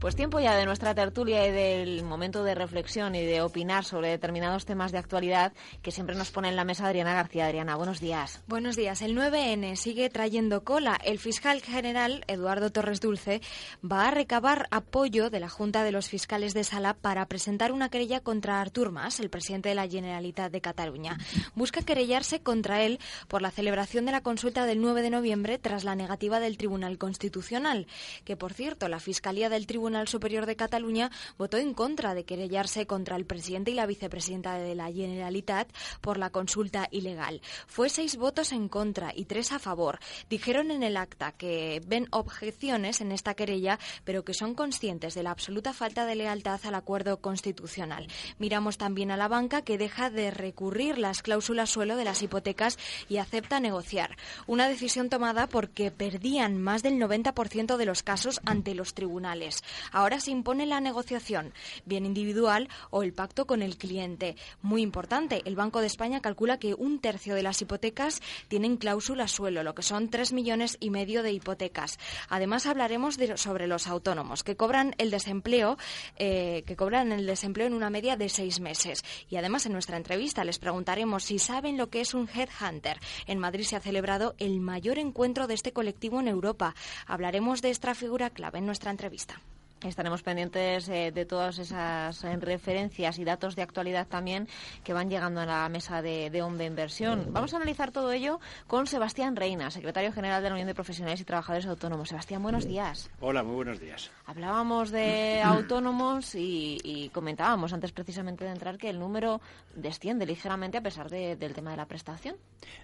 Pues tiempo ya de nuestra tertulia y del momento de reflexión y de opinar sobre determinados temas de actualidad que siempre nos pone en la mesa Adriana García. Adriana, buenos días. Buenos días. El 9N sigue trayendo cola. El fiscal general, Eduardo Torres Dulce, va a recabar apoyo de la Junta de los Fiscales de Sala para presentar una querella contra Artur Mas, el presidente de la Generalitat de Cataluña. Busca querellarse contra él por la celebración de la consulta del 9 de noviembre tras la negativa del Tribunal Constitucional, que por cierto la Fiscalía del Tribunal Tribunal Superior de Cataluña votó en contra de querellarse contra el presidente y la vicepresidenta de la Generalitat por la consulta ilegal. Fue seis votos en contra y tres a favor. Dijeron en el acta que ven objeciones en esta querella, pero que son conscientes de la absoluta falta de lealtad al acuerdo constitucional. Miramos también a la banca que deja de recurrir las cláusulas suelo de las hipotecas y acepta negociar. Una decisión tomada porque perdían más del 90% de los casos ante los tribunales. Ahora se impone la negociación, bien individual o el pacto con el cliente. Muy importante, el Banco de España calcula que un tercio de las hipotecas tienen cláusula suelo, lo que son tres millones y medio de hipotecas. Además, hablaremos sobre los autónomos que cobran el desempleo, eh, que cobran el desempleo en una media de seis meses. Y además, en nuestra entrevista les preguntaremos si saben lo que es un headhunter. En Madrid se ha celebrado el mayor encuentro de este colectivo en Europa. Hablaremos de esta figura clave en nuestra entrevista. Estaremos pendientes eh, de todas esas eh, referencias y datos de actualidad también que van llegando a la mesa de, de Hombre Inversión. Vamos a analizar todo ello con Sebastián Reina, secretario general de la Unión de Profesionales y Trabajadores Autónomos. Sebastián, buenos días. Hola, muy buenos días. Hablábamos de autónomos y, comentábamos antes precisamente de entrar que el número desciende ligeramente a pesar del tema de la prestación.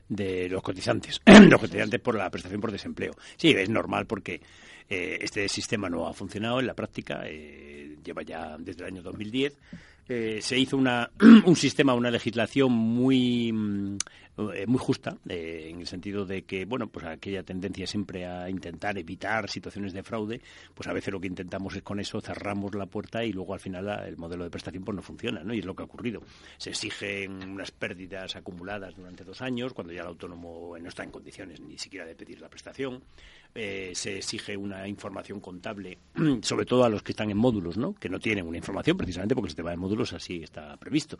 De los cotizantes, los cotizantes por la prestación por desempleo. Sí, es normal porque eh, este sistema no ha funcionado en la práctica, eh, lleva ya desde el año 2010. Eh, se hizo una, un sistema, una legislación muy mm, muy justa, eh, en el sentido de que, bueno, pues aquella tendencia siempre a intentar evitar situaciones de fraude, pues a veces lo que intentamos es con eso cerramos la puerta y luego al final el modelo de prestación pues no funciona, ¿no? Y es lo que ha ocurrido. Se exigen unas pérdidas acumuladas durante dos años, cuando ya el autónomo no está en condiciones ni siquiera de pedir la prestación. Eh, se exige una información contable, sobre todo a los que están en módulos, ¿no? Que no tienen una información, precisamente porque el sistema de módulos así está previsto.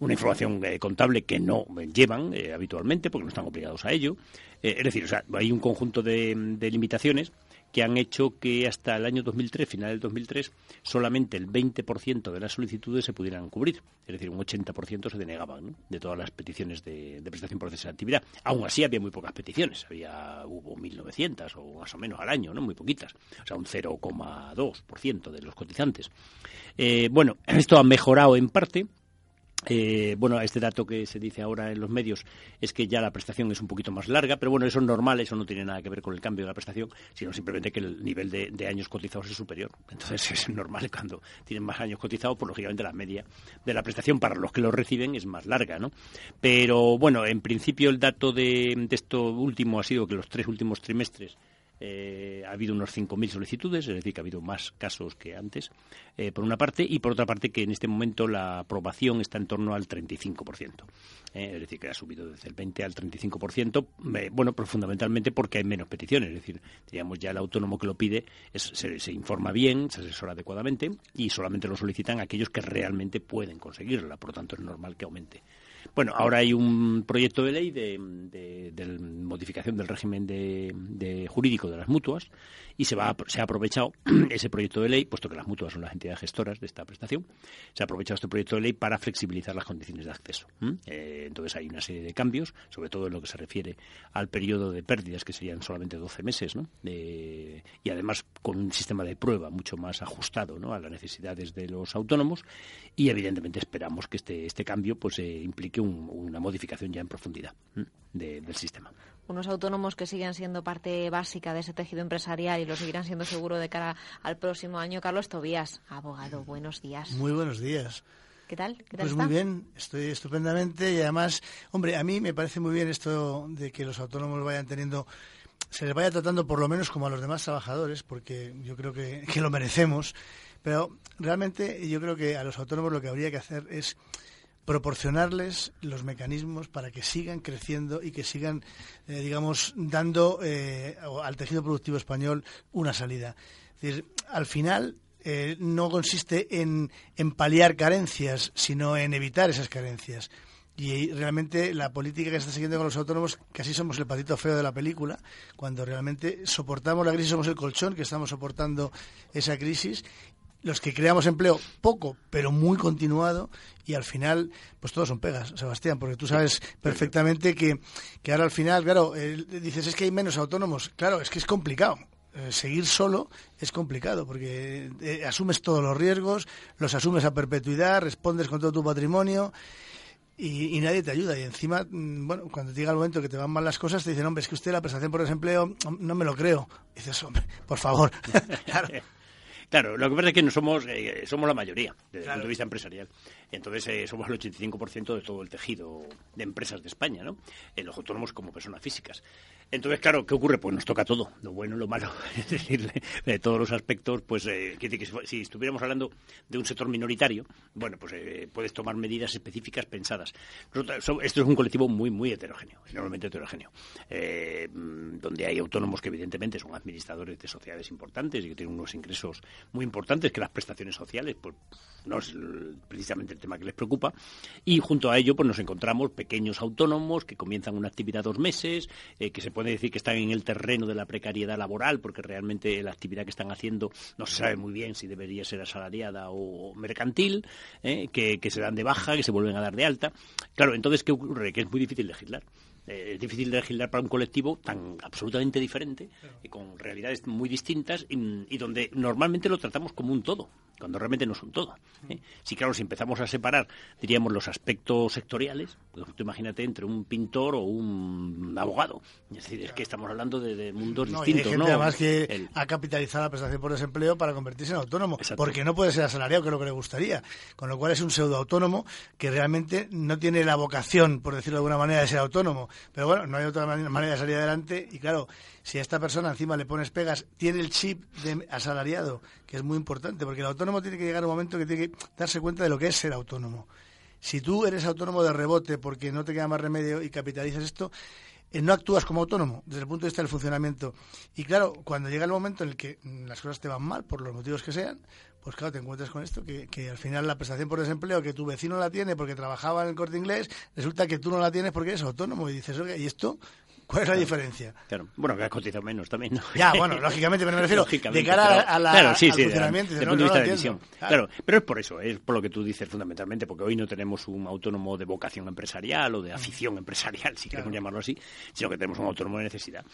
Una información contable que no llevan eh, habitualmente porque no están obligados a ello. Eh, es decir, o sea, hay un conjunto de, limitaciones que han hecho que hasta el año 2003, final del 2003, solamente el 20% de las solicitudes se pudieran cubrir. Es decir, un 80% se denegaban de todas las peticiones de, prestación por cese de actividad. Aún así había muy pocas peticiones. Había, hubo 1.900 o más o menos al año, ¿no? Muy poquitas. O sea, un 0,2% de los cotizantes. Eh, bueno, esto ha mejorado en parte eh, bueno, este dato que se dice ahora en los medios es que ya la prestación es un poquito más larga, pero bueno, eso es normal, eso no tiene nada que ver con el cambio de la prestación, sino simplemente que el nivel de, años cotizados es superior. Entonces es normal cuando tienen más años cotizados, pues lógicamente la media de la prestación para los que lo reciben es más larga, ¿no? Pero bueno, en principio el dato de, de esto último ha sido que los tres últimos trimestres eh, ha habido unos 5.000 solicitudes, es decir, que ha habido más casos que antes, eh, por una parte, y por otra parte que en este momento la aprobación está en torno al 35%. Eh, es decir, que ha subido desde el 20 al 35%, bueno, pues fundamentalmente porque hay menos peticiones, es decir, digamos, ya el autónomo que lo pide se, se, informa bien, se asesora adecuadamente y solamente lo solicitan aquellos que realmente pueden conseguirla, por lo tanto es normal que aumente. Bueno, ahora hay un proyecto de ley de, modificación del régimen de, jurídico de las mutuas y se, va, se ha aprovechado ese proyecto de ley, puesto que las mutuas son las entidades gestoras de esta prestación, se ha aprovechado este proyecto de ley para flexibilizar las condiciones de acceso. Eh, entonces hay una serie de cambios, sobre todo en lo que se refiere al periodo de pérdidas, que serían solamente 12 meses, ¿no? y además con un sistema de prueba mucho más ajustado ¿no? a las necesidades de los autónomos y evidentemente esperamos que este, este cambio pues eh, implique una modificación ya en profundidad. del sistema unos autónomos que siguen siendo parte básica de ese tejido empresarial y lo seguirán siendo seguro de cara al próximo año. Carlos Tobías, abogado, buenos días. Muy buenos días. ¿Qué tal? ¿Qué tal pues muy bien, estoy estupendamente y además, hombre, a mí me parece muy bien esto de que los autónomos vayan teniendo se les vaya tratando por lo menos como a los demás trabajadores, porque yo creo que, que, lo merecemos. Pero realmente yo creo que a los autónomos lo que habría que hacer es proporcionarles los mecanismos para que sigan creciendo y que sigan, eh, digamos, dando eh, al tejido productivo español una salida. Es decir, al final eh, no consiste en, en paliar carencias, sino en evitar esas carencias. Y realmente la política que está siguiendo con los autónomos, casi somos el patito feo de la película, cuando realmente soportamos la crisis, somos el colchón que estamos soportando esa crisis los que creamos empleo poco, pero muy continuado, y al final, pues todos son pegas, Sebastián, porque tú sabes perfectamente que, que ahora al final, claro, dices es que hay menos autónomos. Claro, es que es complicado. Eh, seguir solo es complicado porque eh, asumes todos los riesgos, los asumes a perpetuidad, respondes con todo tu patrimonio. Y, nadie te ayuda. Y encima, mm, bueno, cuando llega el momento que te van mal las cosas, te dicen, hombre, es que usted la prestación por desempleo no me lo creo. Dices, hombre, por favor. claro. Claro, lo que pasa es que no somos, eh, somos la mayoría desde el punto de vista empresarial. Entonces eh, somos el 85% de todo el tejido de empresas de España, ¿no? En los autónomos como personas físicas. Entonces, claro, ¿qué ocurre? Pues nos toca todo, lo bueno lo malo. Es decir, de todos los aspectos, pues eh, que si estuviéramos hablando de un sector minoritario, bueno, pues eh, puedes tomar medidas específicas pensadas. esto es un colectivo muy, muy heterogéneo, enormemente heterogéneo, eh, donde hay autónomos que evidentemente son administradores de sociedades importantes y que tienen unos ingresos muy importantes que las prestaciones sociales, pues no es precisamente el tema que les preocupa. Y junto a ello, pues nos encontramos pequeños autónomos que comienzan una actividad dos meses, que se puede decir que están en el terreno de la precariedad laboral, porque realmente la actividad que están haciendo no se sabe muy bien si debería ser asalariada o mercantil, ¿eh? que, que se dan de baja, que se vuelven a dar de alta. Claro, entonces, ¿qué ocurre? Que es muy difícil legislar. Eh, es difícil legislar para un colectivo tan absolutamente diferente, y con realidades muy distintas, y, donde normalmente lo tratamos como un todo cuando realmente no son todo. ¿eh? Sí, claro, si empezamos a separar, diríamos, los aspectos sectoriales, pues tú imagínate entre un pintor o un abogado. Es decir, es que estamos hablando de, mundos distintos. hay gente además que ha capitalizado la prestación por desempleo para convertirse en autónomo, porque no puede ser asalariado, que es lo que le gustaría. Con lo cual es un pseudo autónomo que realmente no tiene la vocación, por decirlo de alguna manera, de ser autónomo. Pero bueno, no hay otra manera de salir adelante y claro, si a esta persona encima le pones pegas, tiene el chip de asalariado, que es muy importante, porque el autónomo tiene que llegar a un momento que tiene que darse cuenta de lo que es ser autónomo. Si tú eres autónomo de rebote porque no te queda más remedio y capitalizas esto, eh, no actúas como autónomo desde el punto de vista del funcionamiento. Y claro, cuando llega el momento en el que las cosas te van mal, por los motivos que sean, pues claro, te encuentras con esto, que, que, al final la prestación por desempleo que tu vecino la tiene porque trabajaba en el corte inglés, resulta que tú no la tienes porque eres autónomo. Y dices, oye, ¿y esto ¿Cuál es la diferencia? Claro. Bueno, que has cotizado menos también, ¿no? Ya, bueno, lógicamente, pero me refiero de cara a la, claro, sí, sí, al funcionamiento. Desde el punto de vista de visión. Claro. pero es por eso, es por lo que tú dices fundamentalmente, porque hoy no tenemos un autónomo de vocación empresarial o de afición empresarial, si queremos llamarlo así, sino que tenemos un autónomo de necesidad.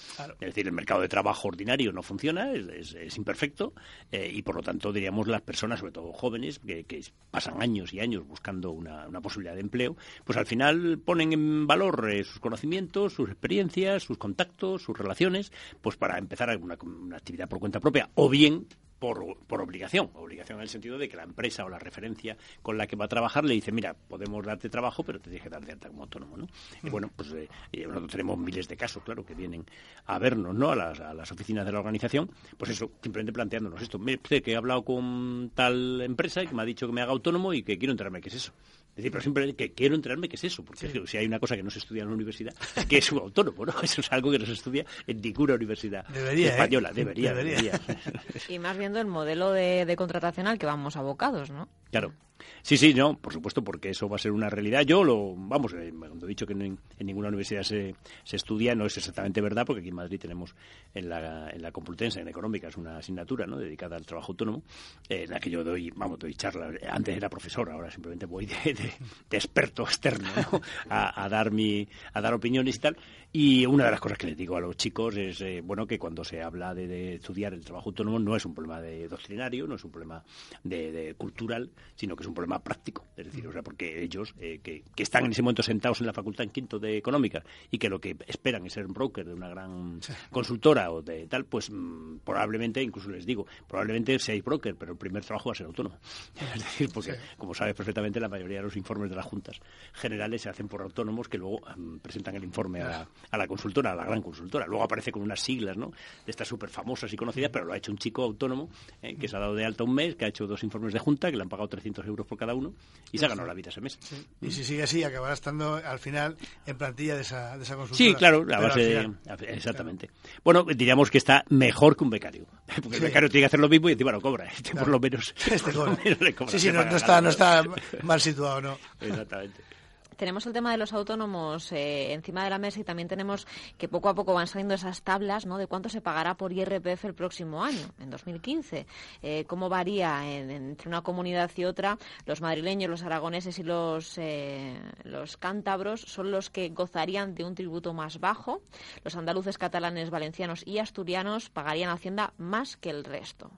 Es decir, el mercado de trabajo ordinario no funciona, es, imperfecto, eh, y por lo tanto, diríamos, las personas, sobre todo jóvenes, que, pasan años y años buscando una, posibilidad de empleo, pues al final ponen en valor eh, sus conocimientos, sus experiencias, sus contactos, sus relaciones, pues para empezar una, una actividad por cuenta propia, o bien por, por, obligación, obligación en el sentido de que la empresa o la referencia con la que va a trabajar le dice, mira, podemos darte trabajo, pero te tienes que dar de alta como autónomo, ¿no? Y bueno, pues eh, nosotros tenemos miles de casos, claro, que vienen a vernos, ¿no? A las, a las oficinas de la organización, pues eso, simplemente planteándonos esto. Sé que he hablado con tal empresa y que me ha dicho que me haga autónomo y que quiero enterarme qué es eso. Es decir, pero siempre que quiero enterarme qué es eso, porque si hay una cosa que no se estudia en la universidad, es que es un autónomo, ¿no? Eso es algo que no se estudia en ninguna universidad debería, ¿eh? española, debería, debería. Y más viendo el modelo de, de contratación al que vamos abocados, ¿no? Claro. Sí, sí, no, por supuesto, porque eso va a ser una realidad. Yo lo, vamos, eh, cuando he dicho que en, ninguna universidad se, se, estudia, no es exactamente verdad, porque aquí en Madrid tenemos en la, en la Complutense, en Económica, es una asignatura ¿no? dedicada al trabajo autónomo, eh, en la que yo doy, vamos, doy charlas. Antes era profesor, ahora simplemente voy de, de, experto externo a, a, dar mi, a dar opiniones y tal. Y una de las cosas que les digo a los chicos es, eh, bueno, que cuando se habla de, estudiar el trabajo autónomo no es un problema de doctrinario, no es un problema de, cultural, sino que es un problema práctico. Es decir, o sea, porque ellos, eh, que, están en ese momento sentados en la facultad en quinto de económica y que lo que esperan es ser un broker de una gran consultora o de tal, pues mm, probablemente, incluso les digo, probablemente seáis broker, pero el primer trabajo va a ser autónomo. Es decir, porque, como sabes perfectamente, la mayoría de los informes de las juntas generales se hacen por autónomos que luego mm, presentan el informe a, la consultora, a la gran consultora. Luego aparece con unas siglas, ¿no? De estas súper famosas y conocidas, pero lo ha hecho un chico autónomo eh, que se ha dado de alta un mes, que ha hecho dos informes de junta, que le han pagado 300 euros por cada uno y se ha ganado la vida ese mes. Y si sigue así, acabará estando al final en plantilla de esa, de esa consultora. Sí, claro, la base, exactamente. Bueno, diríamos que está mejor que un becario. Porque el becario tiene que hacer lo mismo y encima lo cobra. Este por lo menos, este le cobra. Sí, sí, no, está, no está mal situado, ¿no? Exactamente tenemos el tema de los autónomos eh, encima de la mesa y también tenemos que poco a poco van saliendo esas tablas ¿no? de cuánto se pagará por IRPF el próximo año, en 2015. Eh, cómo varía entre una comunidad y otra. Los madrileños, los aragoneses y los, eh, los cántabros son los que gozarían de un tributo más bajo. Los andaluces, catalanes, valencianos y asturianos pagarían Hacienda más que el resto.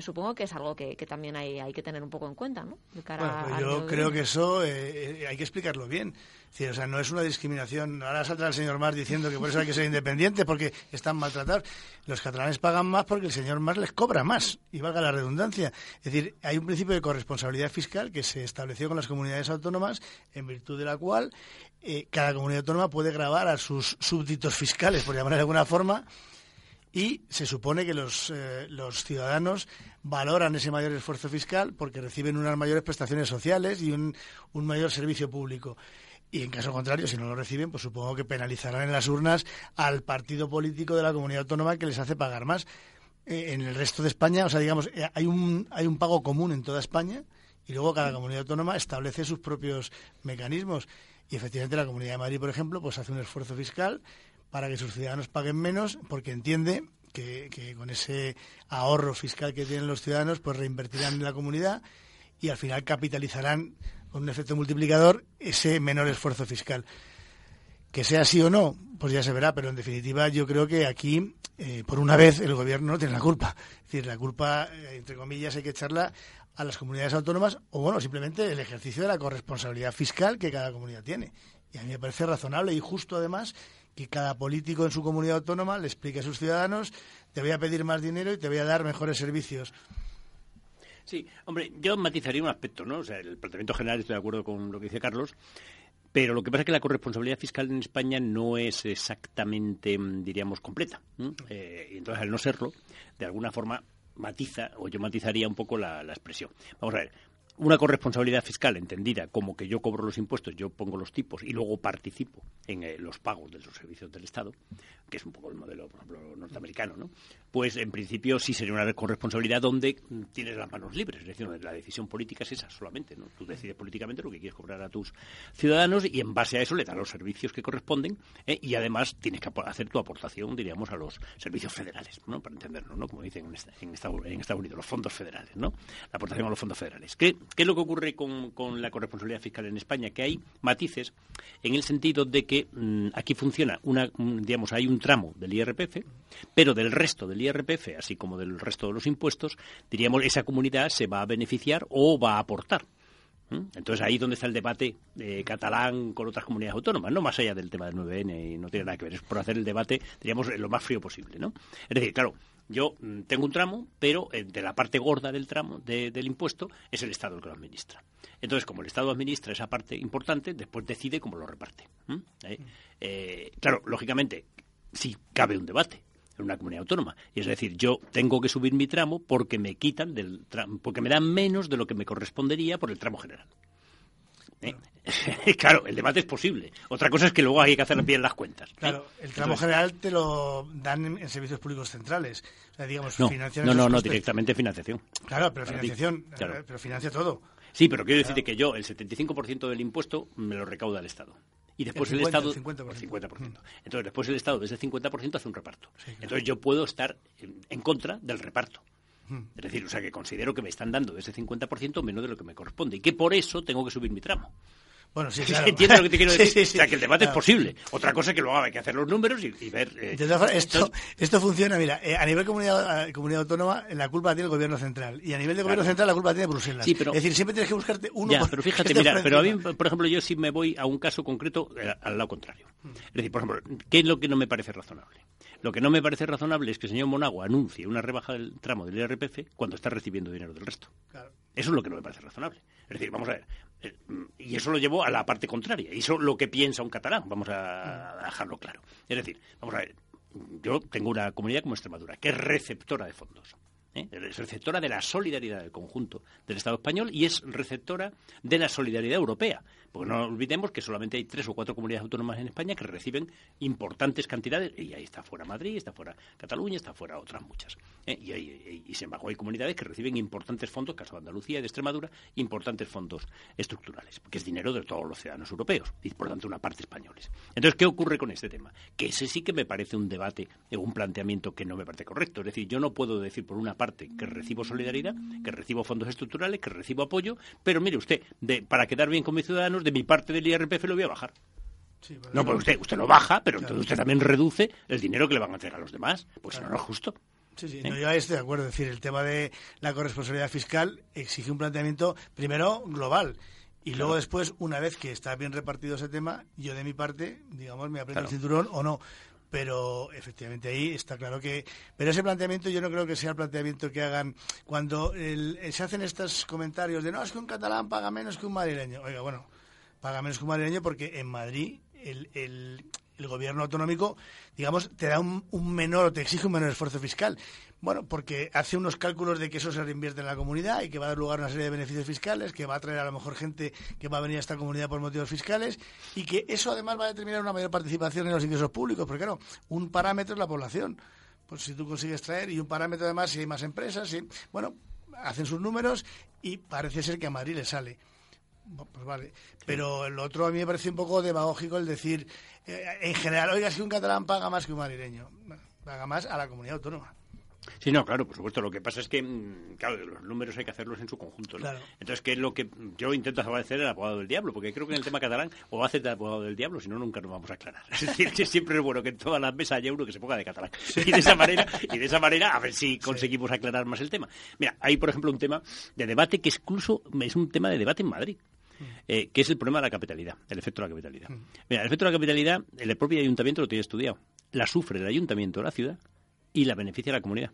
supongo que es algo que, también hay, hay, que tener un poco en cuenta. ¿no? Pues yo creo que eso hay que explicarlo bien bien. o sea, no es una discriminación. Ahora saldrá el señor Mas diciendo que por eso hay que ser independiente porque están maltratados. Los catalanes pagan más porque el señor Mas les cobra más, y valga la redundancia. Es decir, hay un principio de corresponsabilidad fiscal que se estableció con las comunidades autónomas, en virtud de la cual eh, cada comunidad autónoma puede grabar a sus súbditos fiscales, por llamar de alguna forma, y se supone que los, eh, los ciudadanos valoran ese mayor esfuerzo fiscal porque reciben unas mayores prestaciones sociales y un, un mayor servicio público. Y en caso contrario, si no lo reciben, pues supongo que penalizarán en las urnas al partido político de la comunidad autónoma que les hace pagar más. Eh, en el resto de España, o sea, digamos, eh, hay un, hay un pago común en toda España y luego cada comunidad autónoma establece sus propios mecanismos. Y efectivamente la Comunidad de Madrid, por ejemplo, pues hace un esfuerzo fiscal para que sus ciudadanos paguen menos, porque entiende que, con ese ahorro fiscal que tienen los ciudadanos, pues reinvertirán en la comunidad y al final capitalizarán con un efecto multiplicador ese menor esfuerzo fiscal. Que sea así o no, pues ya se verá, pero en definitiva yo creo que aquí, eh, por una vez, el gobierno no tiene la culpa. Es decir, la culpa, eh, entre comillas, hay que echarla a las comunidades autónomas o, bueno, simplemente el ejercicio de la corresponsabilidad fiscal que cada comunidad tiene. Y a mí me parece razonable y justo, además, que cada político en su comunidad autónoma le explique a sus ciudadanos, te voy a pedir más dinero y te voy a dar mejores servicios. Sí, hombre, yo matizaría un aspecto, ¿no? O sea, el planteamiento general, estoy de acuerdo con lo que dice Carlos, pero lo que pasa es que la corresponsabilidad fiscal en España no es exactamente, diríamos, completa. Eh, y entonces, al no serlo, de alguna forma matiza, o yo matizaría un poco la expresión. Vamos a ver, una corresponsabilidad fiscal entendida como que yo cobro los impuestos, yo pongo los tipos y luego participo en eh, los pagos de los servicios del Estado, que es un poco el modelo, por ejemplo, norteamericano, ¿no? Pues en principio sí sería una corresponsabilidad donde tienes las manos libres, es decir, la decisión política es esa solamente, ¿no? Tú decides políticamente lo que quieres cobrar a tus ciudadanos y en base a eso le das los servicios que corresponden ¿eh? y además tienes que hacer tu aportación, diríamos, a los servicios federales, ¿no? Para entenderlo, ¿no? Como dicen en, Estados Unidos, los fondos federales, ¿no? La aportación a los fondos federales. ¿Qué, es lo que ocurre con, la corresponsabilidad fiscal en España? Que hay matices en el sentido de que mm, aquí funciona una, digamos, hay un tramo del IRPF, pero del resto del IRPF, así como del resto de los impuestos, diríamos, esa comunidad se va a beneficiar o va a aportar. Entonces ahí es donde está el debate eh, catalán con otras comunidades autónomas, no más allá del tema del 9N y no tiene nada que ver, es por hacer el debate, diríamos, lo más frío posible, ¿no? Es decir, claro, yo mm, tengo un tramo, pero eh, de la parte gorda del tramo del impuesto es el Estado el que lo administra. Entonces, como el Estado administra esa parte importante, después decide cómo lo reparte. ¿Eh? claro, lógicamente, sí cabe un debate en una comunidad autónoma. Y es decir, yo tengo que subir mi tramo porque me quitan del tramo, porque me dan menos de lo que me correspondería por el tramo general. ¿Eh? claro, el debate es posible. Otra cosa es que luego hay que hacer bien las cuentas. ¿eh? Claro, el tramo general te lo dan en, servicios públicos centrales. O sea, digamos, no, no, no, directamente financiación. Claro, pero financiación, pero financia todo. Sí, pero quiero decirte que yo el 75% del impuesto me lo recauda el Estado. Y después el, Estado... El 50%. 50%. Entonces después el Estado desde el 50% hace un reparto. Entonces yo puedo estar en, contra del reparto. Es decir, o sea que considero que me están dando ese 50% menos de lo que me corresponde y que por eso tengo que subir mi tramo. Bueno, sí, claro. ¿Entiendes lo que te quiero decir? sí, sí. O sea, que el debate Claro. es posible. Otra cosa es que luego hay que hacer los números y, y ver... eh, esto, esto funciona, mira, eh, a nivel comunidad, comunidad autónoma, la culpa la tiene el gobierno central. Y a nivel de gobierno Claro. central, la culpa la tiene Bruselas. Sí, pero- es decir, siempre tienes que buscarte uno Ya, por- pero fíjate, esté mira, pero a mí, por ejemplo, yo sí me voy a un caso concreto eh, al lado contrario. Mm. Es decir, por ejemplo, ¿qué es lo que no me parece razonable? Lo que no me parece razonable es que el señor Monagua anuncie una rebaja del tramo del IRPF cuando está recibiendo dinero del resto. Claro. Eso es lo que no me parece razonable. Es decir, vamos a ver. Y eso lo llevo a la parte contraria. Y eso es lo que piensa un catalán. Vamos a dejarlo claro. Es decir, vamos a ver. Yo tengo una comunidad como Extremadura, que es receptora de fondos. ¿eh? Es receptora de la solidaridad del conjunto del Estado español y es receptora de la solidaridad europea. Porque no olvidemos que solamente hay tres o cuatro comunidades autónomas en España que reciben importantes cantidades, y ahí está fuera Madrid, está fuera Cataluña, está fuera otras muchas. ¿Eh? Y, y, y sin embargo hay comunidades que reciben importantes fondos, caso de Andalucía y de Extremadura, importantes fondos estructurales, porque es dinero de todos los ciudadanos europeos y por tanto una parte españoles. Entonces, ¿qué ocurre con este tema? Que ese sí que me parece un debate, un planteamiento que no me parece correcto. Es decir, yo no puedo decir por una parte que recibo solidaridad, que recibo fondos estructurales, que recibo apoyo, pero mire usted, de, para quedar bien con mis ciudadanos, de mi parte del IRPF lo voy a bajar. Sí, No, pues usted, usted lo baja, pero Claro. entonces usted también reduce el dinero que le van a hacer a los demás. Pues no, no es justo. Sí, sí, ¿Eh? no, yo ahí estoy de acuerdo. Es decir, el tema de la corresponsabilidad fiscal exige un planteamiento, primero, global. Y luego después, una vez que está bien repartido ese tema, yo de mi parte, digamos, me Claro. el cinturón o no. Pero efectivamente ahí está claro que... Pero ese planteamiento yo no creo que sea el planteamiento que hagan cuando el- se hacen estos comentarios de no, es que un catalán paga menos que un madrileño. Oiga, bueno, paga menos que un madrileño porque en Madrid el, el- el gobierno autonómico, digamos, te da un, menor te exige un menor esfuerzo fiscal. Bueno, porque hace unos cálculos de que eso se reinvierte en la comunidad y que va a dar lugar a una serie de beneficios fiscales, que va a traer a lo mejor gente que va a venir a esta comunidad por motivos fiscales y que eso además va a determinar una mayor participación en los ingresos públicos, porque claro, un parámetro es la población. Pues si tú consigues traer y un parámetro además si hay más empresas, si, bueno, hacen sus números y parece ser que a Madrid le sale. Pues vale. Pero el otro a mí me parece un poco demagógico el decir, eh, en general, oiga, es que un catalán paga más que un madrileño. Paga más a la comunidad autónoma. Sí, no, claro, por supuesto. Lo que pasa es que, mm, claro, los números hay que hacerlos en su conjunto. ¿no? Claro. Entonces, ¿qué es lo que yo intento hacer el abogado del diablo? Porque creo que en el tema catalán o va a hacer de abogado del diablo, si no, nunca nos vamos a aclarar. Es decir, que siempre es bueno que en todas las mesas haya uno que se ponga de catalán. Y de esa manera, y de esa manera, a ver si conseguimos aclarar más el tema. Mira, hay, por ejemplo, un tema de debate que incluso es un tema de debate en Madrid. Eh, que es el problema de la capitalidad, el efecto de la capitalidad. Mira, el efecto de la capitalidad, el propio ayuntamiento lo tiene estudiado. La sufre el ayuntamiento de la ciudad y la beneficia la comunidad.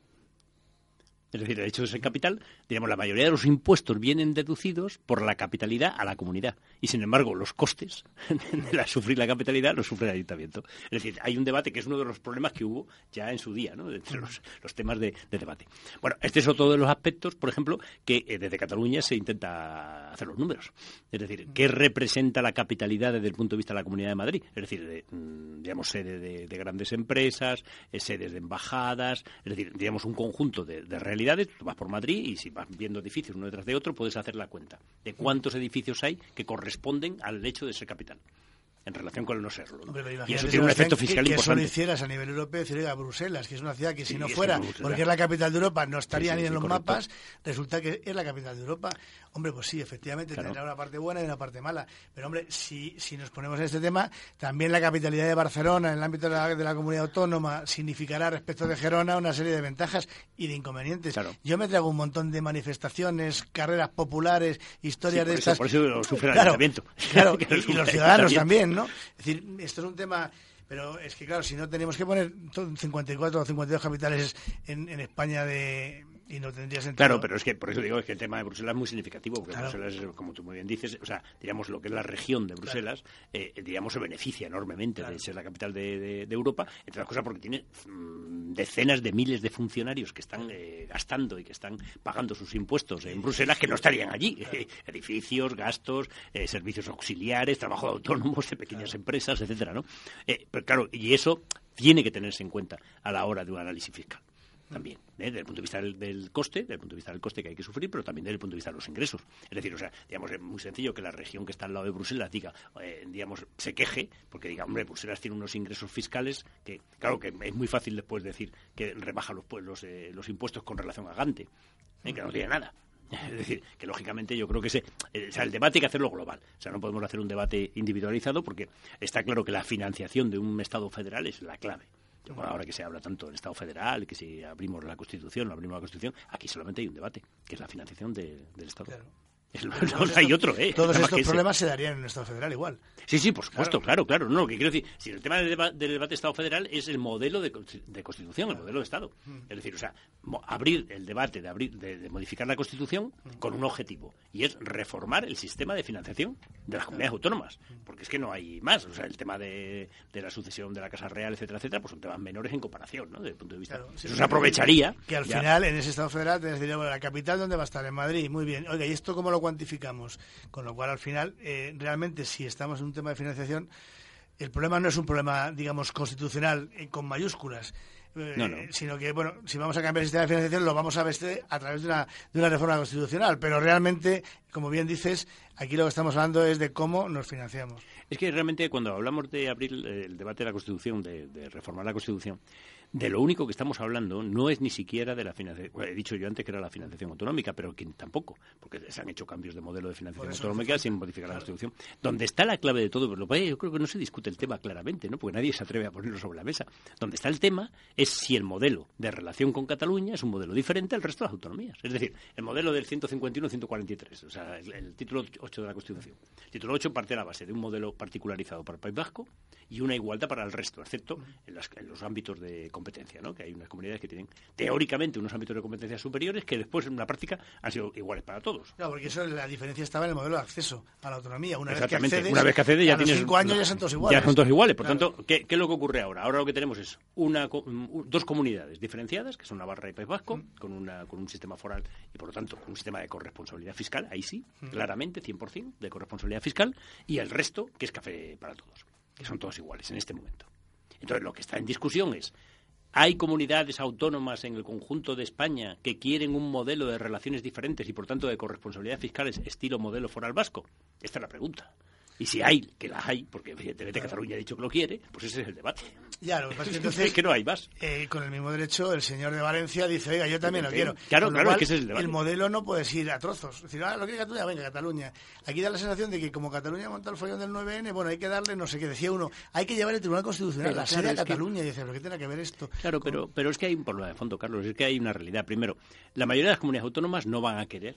Es decir, el hecho de ser capital, digamos, la mayoría de los impuestos vienen deducidos por la capitalidad a la comunidad. Y sin embargo, los costes de sufrir la capitalidad los sufre el ayuntamiento. Es decir, hay un debate que es uno de los problemas que hubo ya en su día, ¿no? Entre los, los temas de, de debate. Bueno, este es otro de los aspectos, por ejemplo, que eh, desde Cataluña se intenta hacer los números. Es decir, ¿qué representa la capitalidad desde el punto de vista de la Comunidad de Madrid? Es decir, de, mm, digamos, sede de, de grandes empresas, eh, sedes de embajadas, es decir, digamos, un conjunto de, de Tú vas por Madrid y si vas viendo edificios uno detrás de otro, puedes hacer la cuenta de cuántos edificios hay que corresponden al hecho de ser capital en relación con el no serlo. ¿no? Y eso tiene un efecto que- fiscal que, eso lo importante. hicieras a nivel europeo, decir, oiga, Bruselas, que es una ciudad que si Sí, no fuera, porque es la capital de Europa, no estaría Sí, sí, ni en los correcto. mapas, resulta que es la capital de Europa. Hombre, pues sí, efectivamente, Claro. tendrá una parte buena y una parte mala. Pero, hombre, si, si nos ponemos en este tema, también la capitalidad de Barcelona, en el ámbito de la, de la comunidad autónoma, significará respecto de Gerona una serie de ventajas y de inconvenientes. Claro. Yo me traigo un montón de manifestaciones, carreras populares, historias de eso- estas. por eso lo sufre el ayuntamiento. Claro, y- los ciudadanos ayuntamiento. ¿No? Es decir, esto es un tema... Pero es que, claro, si no tenemos que poner to- 54 o 52 capitales en España de y no tendría sentido. Claro, pero es que por eso digo es que el tema de Bruselas es muy significativo, porque Claro. Bruselas, es, como tú muy bien dices, o sea, digamos, lo que es la región de Bruselas, eh, digamos, se beneficia enormemente Claro. de ser la capital de, de- de Europa, entre otras cosas porque tiene mm, decenas de miles de funcionarios que están eh, gastando y que están pagando sus impuestos en Bruselas que no estarían allí. Edificios, gastos, eh, servicios auxiliares, trabajo de autónomos de pequeñas empresas, etcétera, ¿no? Pero claro, y eso tiene que tenerse en cuenta a la hora de un análisis fiscal también, ¿eh? desde el punto de vista del, del coste, desde el punto de vista del coste que hay que sufrir, pero también desde el punto de vista de los ingresos. Es decir, o sea, digamos, es muy sencillo que la región que está al lado de Bruselas diga, eh, digamos, se queje, porque diga, hombre, Bruselas tiene unos ingresos fiscales que, claro, que es muy fácil después decir que rebaja los, pues, los, eh, los impuestos con relación a Gante, ¿eh? que no tiene nada. Es decir, que lógicamente yo creo que ese, eh, o sea, el debate hay que hacerlo global. O sea, no podemos hacer un debate individualizado porque está claro que la financiación de un Estado federal es la clave. Ahora que se habla tanto del Estado federal, que si abrimos la Constitución, no abrimos la Constitución, aquí solamente hay un debate, que es la financiación del Estado. No, hay otro, ¿eh? Todos estos problemas se darían en un Estado federal igual. Sí, sí, por supuesto, claro, claro. No, lo que quiero decir, si el tema del, debate Estado federal es el modelo de, Constitución, el modelo de Estado. Mm. Es decir, o sea, abrir el debate de, abrir, de, modificar la Constitución con un objetivo, y es reformar el sistema de financiación de las comunidades autónomas. Porque es que no hay más. O sea, el tema de, la sucesión de la Casa Real, etcétera, etcétera, pues son temas menores en comparación, ¿no? Desde el punto de vista. Eso se aprovecharía. Que al final, en ese Estado federal, te diría, bueno, la capital, ¿dónde va a estar? En Madrid. Muy bien. Oiga, ¿y esto cómo lo cuantificamos. Con lo cual, al final, eh, realmente, si estamos en un tema de financiación, el problema no es un problema, digamos, constitucional eh, con mayúsculas. Eh, sino que, bueno, si vamos a cambiar el sistema de financiación, lo vamos a vestir a través de una, de una reforma constitucional. Pero realmente, como bien dices, aquí lo que estamos hablando es de cómo nos financiamos. Es que realmente cuando hablamos de abrir el debate de la Constitución, de reformar la Constitución, de lo único que estamos hablando no es ni siquiera de la financiación. he dicho yo antes que era la financiación autonómica, pero que tampoco, porque se han hecho cambios de modelo de financiación autonómica sin modificar la Constitución. Donde está la clave de todo, pero yo creo que no se discute el tema claramente, ¿no? porque nadie se atreve a ponerlo sobre la mesa. Donde está el tema es si el modelo de relación con Cataluña es un modelo diferente al resto de las autonomías. Es decir, el modelo del 151-143, o sea, el, título 8 de la Constitución. El título 8 parte de la base de un modelo particularizado para el País Vasco y una igualdad para el resto, excepto en, en los ámbitos de competencia, ¿no? que hay unas comunidades que tienen teóricamente unos ámbitos de competencia superiores que después en la práctica han sido iguales para todos. Claro, porque eso la diferencia estaba en el modelo de acceso a la autonomía. Una vez que accedes, una vez que accedes ya tienes cinco años ya son todos iguales. Ya son todos iguales. Por tanto, ¿qué, es lo que ocurre ahora? Ahora lo que tenemos es una dos comunidades diferenciadas, que son Navarra y País Vasco, mm. con, una, con un sistema foral y por lo tanto con un sistema de corresponsabilidad fiscal, ahí sí, mm. claramente, 100% de corresponsabilidad fiscal, y el resto, que es café para todos, que son todos iguales en este momento. Entonces, lo que está en discusión es ¿Hay comunidades autónomas en el conjunto de España que quieren un modelo de relaciones diferentes y, por tanto, de corresponsabilidad fiscales estilo modelo foral vasco? Esta es la pregunta. Y si hay, que las hay, porque evidentemente Cataluña ha dicho que lo quiere, pues ese es el debate. Ya, lo que pasa es que entonces... que no hay más. Eh, con el mismo derecho, el señor de Valencia dice, oiga, yo también lo quiero. Claro, claro, que ese es el debate. El modelo no puede ir a trozos. Es decir, ah, lo quiere Cataluña, venga, Cataluña. Aquí da la sensación de que como Cataluña monta el follón del 9N, bueno, hay que darle, no sé qué, decía uno, hay que llevar el Tribunal Constitucional, la sede a Cataluña. Y dice, pero ¿qué tiene que ver esto? Claro, pero, pero es que hay un problema de fondo, Carlos, es que hay una realidad. Primero, la mayoría de las comunidades autónomas no van a querer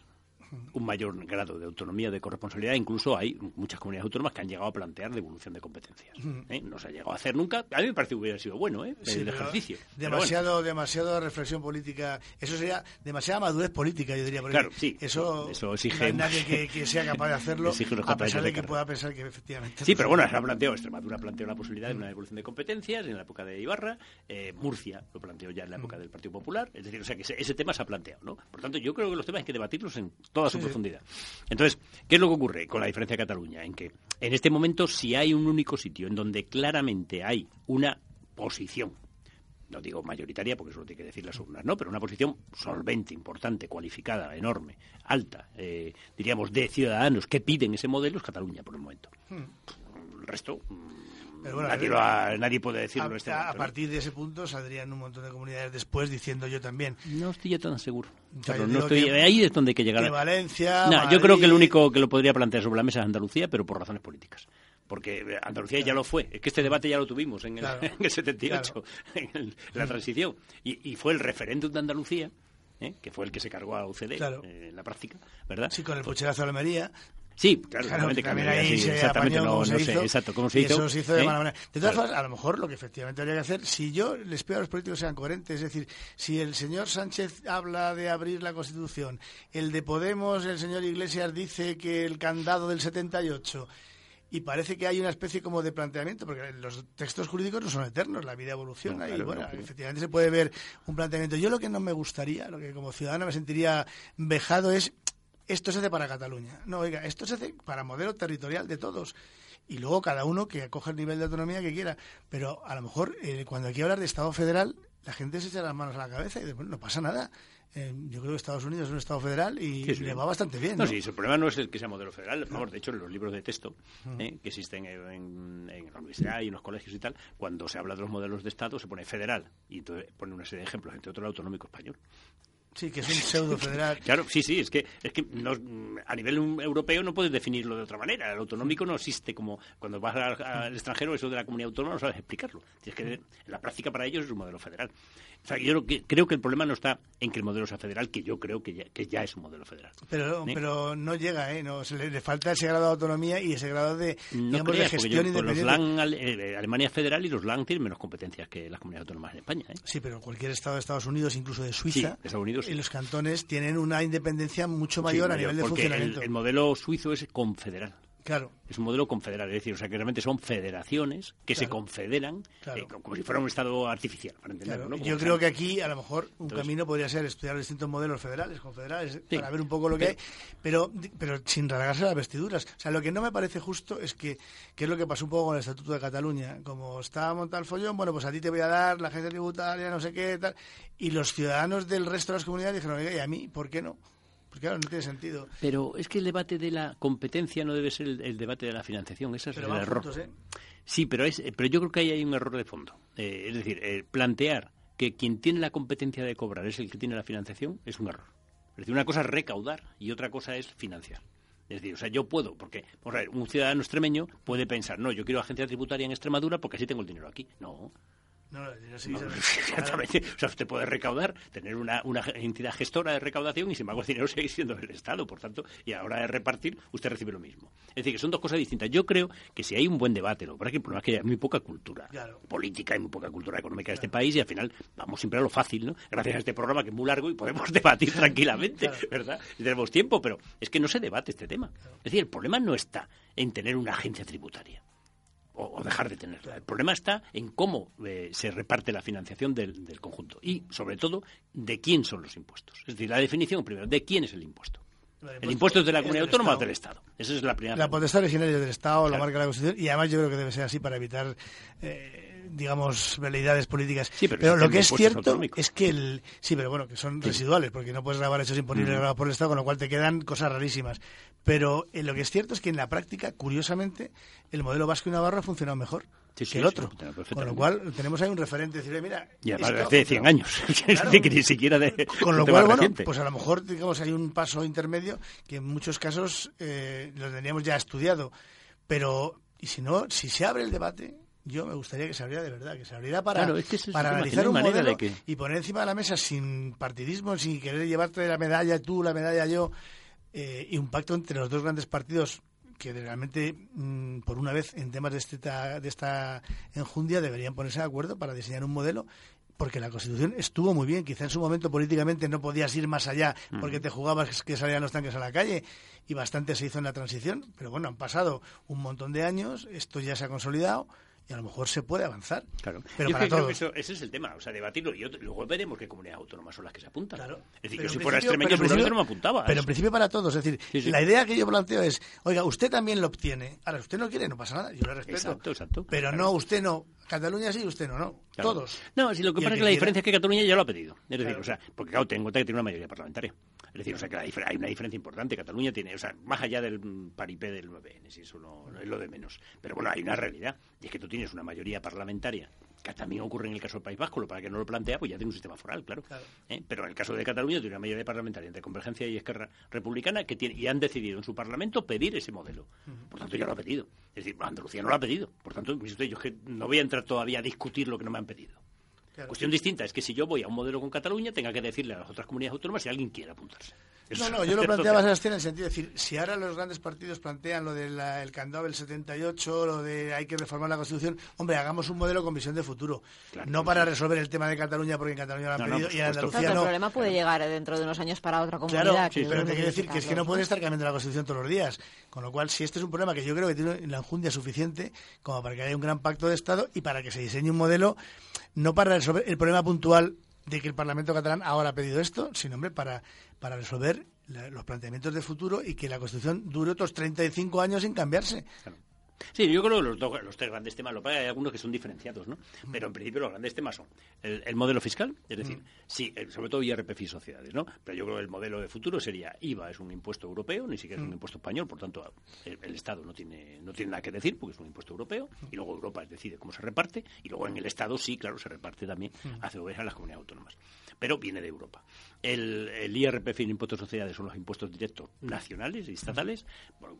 un mayor grado de autonomía, de corresponsabilidad. Incluso hay muchas comunidades autónomas que han llegado a plantear devolución de competencias. ¿eh? No se ha llegado a hacer nunca. A mí me parece que hubiera sido bueno ¿eh? el ejercicio. Demasiado, demasiado reflexión política. Eso sería demasiada madurez política, yo diría. Claro, sí. Eso, eso exige. No nadie que, sea capaz de hacerlo, a pesar de que pueda pensar que efectivamente. Sí, pero bueno, se ha planteado. Extremadura planteó la posibilidad de una devolución de competencias en la época de Ibarra. Eh, Murcia lo planteó ya en la época del Partido Popular. Es decir, o sea que ese, tema se ha planteado, ¿no? Por tanto, yo creo que los temas hay que debatirlos en toda su profundidad. Entonces, ¿qué es lo que ocurre con la diferencia de Cataluña? En que en este momento, si hay un único sitio en donde claramente hay una posición no digo mayoritaria porque eso lo tiene que decir las urnas, ¿no? Pero una posición solvente, importante, cualificada, enorme, alta, eh, diríamos, de ciudadanos que piden ese modelo es Cataluña por el momento. Hmm. El resto, nadie, puede decirlo. A, este a partir de ese punto saldrían un montón de comunidades después diciendo yo también. No estoy yo tan seguro. no estoy, ahí es donde hay que llegar. Valencia. yo creo que el único que lo podría plantear sobre la mesa es Andalucía, pero por razones políticas porque Andalucía ya lo fue. Es que este debate ya lo tuvimos en el, 78, en, la transición. Y, fue el referéndum de Andalucía, ¿eh? que fue el que se cargó a UCD eh, en la prática, ¿verdad? Sí, con el pucherazo de Almería. Sí, claro, también ahí se exactamente no, sé exacto cómo se hizo. Eso se hizo de mala manera. De todas formas, a lo mejor lo que efectivamente habría que hacer, si yo les pido a los políticos sean coherentes, es decir, si el señor Sánchez habla de abrir la Constitución, el de Podemos, el señor Iglesias dice que el candado del 78 y parece que hay una especie como de planteamiento, porque los textos jurídicos no son eternos, la vida evoluciona y bueno, efectivamente se puede ver un planteamiento. Yo lo que no me gustaría, lo que como ciudadano me sentiría vejado es esto se hace para Cataluña. No, oiga, esto se hace para modelo territorial de todos. Y luego cada uno que acoja el nivel de autonomía que quiera. Pero a lo mejor eh, cuando hay que hablar de Estado federal, la gente se echa las manos a la cabeza y dice, bueno, no pasa nada. Eh, yo creo que Estados Unidos es un Estado federal y le va bastante bien. ¿no? sí, el problema no es el que sea modelo federal. Por de hecho, en los libros de texto eh, que existen en, la universidad y en los colegios y tal, cuando se habla de los modelos de Estado se pone federal y entonces pone una serie de ejemplos, entre otros el autonómico español. Sí, que es un pseudo federal. claro, sí, sí, es que, es que a nivel europeo no puedes definirlo de otra manera. El autonómico no existe como cuando vas al, extranjero, eso de la comunidad autónoma no sabes explicarlo. Es que en la práctica para ellos es un modelo federal. O sea, yo creo que el problema no está en que el modelo sea federal, que yo creo que ya, que ya es un modelo federal. Pero, ¿Eh? pero no llega, ¿eh? No, le, falta ese grado de autonomía y ese grado de, digamos, de gestión independiente. Los eh, Alemania es federal y los LAN tienen menos competencias que las comunidades autónomas en España. ¿eh? Sí, pero cualquier estado de Estados Unidos, incluso de Suiza, y los cantones tienen una independencia mucho mayor, a nivel de funcionamiento. el modelo suizo es confederal. Claro. Es un modelo confederal, es decir, o sea, que realmente son federaciones que se confederan eh, como si fuera un Estado artificial, para entenderlo. Yo creo que aquí, a lo mejor, un camino podría ser estudiar distintos modelos federales, confederales, para ver un poco lo que hay, pero, pero sin rasgarse las vestiduras. O sea, lo que no me parece justo es que, que es lo que pasó un poco con el Estatuto de Cataluña. Como estaba montado el follón, bueno, pues a ti te voy a dar la agencia tributaria, no sé qué, tal. Y los ciudadanos del resto de las comunidades dijeron, oiga, ¿y a mí por qué no? Porque claro, no tiene sentido. Pero es que el debate de la competencia no debe ser el, debate de la financiación. Ese es el error. ¿eh? Sí, pero, es, pero yo creo que ahí hay un error de fondo. Eh, es decir, plantear que quien tiene la competencia de cobrar es el que tiene la financiación es un error. Es decir, una cosa es recaudar y otra cosa es financiar. Es decir, o sea, yo puedo, porque vamos a ver, un ciudadano extremeño puede pensar, no, yo quiero agencia tributaria en Extremadura porque así tengo el dinero aquí. No, no, exactamente. O sea, usted puede recaudar, tener una, una, entidad gestora de recaudación y sin embargo el dinero sigue siendo del Estado. Por tanto, y a la hora de repartir, usted recibe lo mismo. Es decir, que son dos cosas distintas. Yo creo que si hay un buen debate, lo que pasa es que el problema es que hay muy poca cultura política y muy poca cultura económica de este país y al final vamos siempre a lo fácil, ¿no? Gracias a este programa que es muy largo y podemos debatir tranquilamente, ¿verdad? Y tenemos tiempo, pero es que no se debate este tema. Es decir, el problema no está en tener una agencia tributaria o, dejar de tenerla. El problema está en cómo eh, se reparte la financiación del, conjunto y, sobre todo, de quién son los impuestos. Es decir, la definición, primero, de quién es el impuesto. El impuesto es de la comunidad autónoma o del Estado. Esa es la primera. La potestad originaria del Estado, lo marca la Constitución, y además yo creo que debe ser así para evitar eh, digamos, veleidades políticas. pero, lo que es cierto es que el... Sí, pero bueno, que son residuales, porque no puedes grabar hechos imponibles grabados por el Estado, con lo cual te quedan cosas rarísimas. Pero eh, lo que es cierto es que en la práctica, curiosamente, el modelo vasco y navarro ha funcionado mejor. que el otro. con lo cual tenemos ahí un referente. Decir, mira, y hace 100 años, que ni siquiera de. Con lo cual, bueno, pues a lo mejor digamos hay un paso intermedio que en muchos casos eh, lo teníamos ya estudiado. Pero, y si no, si se abre el debate, yo me gustaría que se abriera de verdad, que se abriera para, para analizar un modelo y poner encima de la mesa sin partidismo, sin querer llevarte la medalla tú, la medalla yo, eh, y un pacto entre los dos grandes partidos que realmente, mm, por una vez, en temas de, este, de esta enjundia, deberían ponerse de acuerdo para diseñar un modelo porque la Constitución estuvo muy bien. Quizá en su momento políticamente no podías ir más allá porque te jugabas que salían los tanques a la calle y bastante se hizo en la transición. Pero bueno, han pasado un montón de años, esto ya se ha consolidado y a lo mejor se puede avanzar. Claro. Pero para creo que eso, ese es el tema, o sea, debatirlo y luego veremos qué comunidades autónomas son las que se apuntan. Claro. Es decir, yo si fuera extremeño seguramente no me apuntaba. Pero en principio para todos, es decir, la idea que yo planteo es, oiga, usted también lo obtiene. Ahora, usted no quiere, no pasa nada, yo le respeto. Exacto, exacto. Pero no, usted no. Cataluña sí, usted no, no. Todos. No, si lo que pasa es que la diferencia es que Cataluña ya lo ha pedido. Es decir, o sea, porque claro, tengo que tiene una mayoría parlamentaria. Es decir, o sea, que hay una diferencia importante. Cataluña tiene, o sea, más allá del paripé del 9N, si eso no, es lo de menos. Pero bueno, hay una realidad, y es que tú tienes una mayoría parlamentaria que también ocurre en el caso del País Vasco, lo para que no lo plantea, pues ya tiene un sistema foral, claro. ¿Eh? Pero en el caso de Cataluña tiene una mayoría parlamentaria entre Convergencia y Esquerra Republicana que tiene, y han decidido en su Parlamento pedir ese modelo. Por tanto, ya lo ha pedido. Es decir, Andalucía no lo ha pedido. Por tanto, yo que no voy a entrar todavía a discutir lo que no me han pedido. Cuestión distinta es que si yo voy a un modelo con Cataluña, tenga que decirle a las otras comunidades autónomas si alguien quiere apuntarse. no, no, yo lo planteaba, Sebastián, en el sentido de decir, si ahora los grandes partidos plantean lo del el candado del 78, lo de hay que reformar la Constitución, hombre, hagamos un modelo con visión de futuro. no para resolver el tema de Cataluña, porque en Cataluña lo han pedido y en Andalucía no. El problema puede llegar dentro de unos años para otra comunidad. Claro, pero te quiero decir que es que no puede estar cambiando la Constitución todos los días. Con lo cual, si este es un problema que yo creo que tiene la enjundia suficiente como para que haya un gran pacto de Estado y para que se diseñe un modelo no para resolver el problema puntual de que el Parlamento catalán ahora ha pedido esto, sino hombre, para, para resolver los planteamientos de futuro y que la Constitución dure otros 35 años sin cambiarse. Sí, yo creo que los, dos, los tres grandes temas, lo que hay algunos que son diferenciados, ¿no? Pero en principio los grandes temas son el, modelo fiscal, es decir, sí, sobre todo IRPF y sociedades, ¿no? Pero yo creo que el modelo de futuro sería IVA es un impuesto europeo, ni siquiera es un impuesto español, por tanto el, Estado no tiene, no tiene nada que decir porque es un impuesto europeo y luego Europa decide cómo se reparte y luego en el Estado sí, claro, se reparte también hace a las comunidades autónomas. Pero viene de Europa. El, IRPF y el impuesto de sociedades son los impuestos directos nacionales y estatales,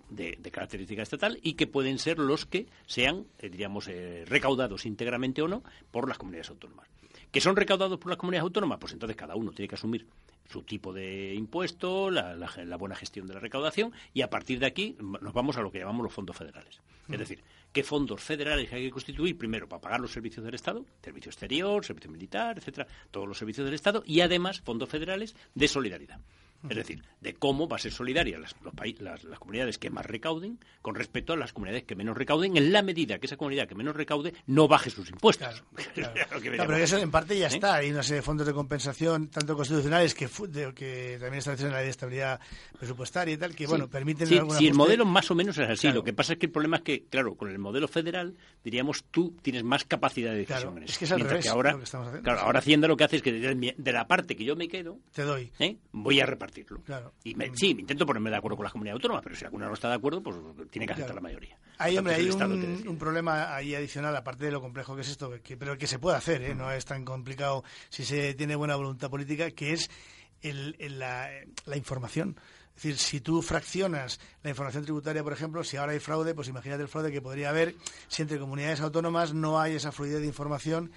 de, característica estatal, y que pueden ser los que sean, eh, diríamos, eh, recaudados íntegramente o no por las comunidades autónomas. ¿Que son recaudados por las comunidades autónomas? Pues entonces cada uno tiene que asumir su tipo de impuesto, la, buena gestión de la recaudación y a partir de aquí nos vamos a lo que llamamos los fondos federales. Es decir, ¿qué fondos federales hay que constituir? Primero, para pagar los servicios del Estado, servicio exterior, servicio militar, etcétera, todos los servicios del Estado y además fondos federales de solidaridad. Es decir, de cómo va a ser solidaria las, las, comunidades que más recauden con respecto a las comunidades que menos recauden, en la medida que esa comunidad que menos recaude no baje sus impuestos. pero eso en parte ya ¿Eh? está. Hay una serie de fondos de compensación, tanto constitucionales que, que también establecen en la ley de estabilidad presupuestaria y tal, que bueno, permiten. Sí, sí el modelo más o menos es así. Lo que pasa es que el problema es que, claro, con el modelo federal, diríamos, tú tienes más capacidad de decisión en eso. Es que es al revés. ahora, Claro, ahora Hacienda lo que hace es que de, la parte que yo me quedo, te doy. ¿eh? voy a repartir y sí, me intento ponerme de acuerdo con las comunidades autónomas, pero si alguna no está de acuerdo, pues tiene que aceptar la mayoría. Hay, hombre, hay un, problema ahí adicional, aparte de lo complejo que es esto, que, pero que se puede hacer, ¿eh? no es tan complicado si se tiene buena voluntad política, que es la, la información. Es decir, si tú fraccionas la información tributaria, por ejemplo, si ahora hay fraude, pues imagínate el fraude que podría haber si entre comunidades autónomas no hay esa fluidez de información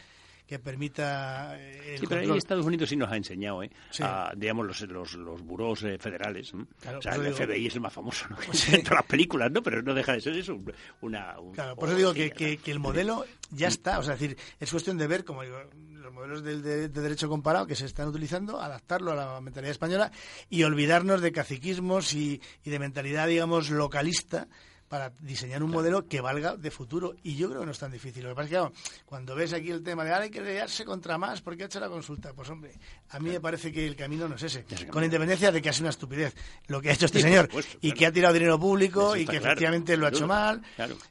que permita eh, el Sí, pero ahí Estados Unidos sí nos ha enseñado, ¿eh? A, digamos, los, los, los burós eh, federales. o sea, el FBI es el más famoso, ¿no? En todas las películas, ¿no? Pero no deja de ser eso una... claro, por eso digo que, que, que, el modelo ya está. O sea, es decir, es cuestión de ver, como digo, los modelos de, de, derecho comparado que se están utilizando, adaptarlo a la mentalidad española y olvidarnos de caciquismos y, y de mentalidad, digamos, localista para diseñar un modelo que valga de futuro. Y yo creo que no es tan difícil. Lo que pasa es que, cuando ves aquí el tema de ahora hay que realarse contra más porque ha hecho la consulta, pues hombre, a mí me parece que el camino no es ese. Con independencia de que ha sido una estupidez lo que ha hecho este señor y que ha tirado dinero público y que efectivamente lo ha hecho mal.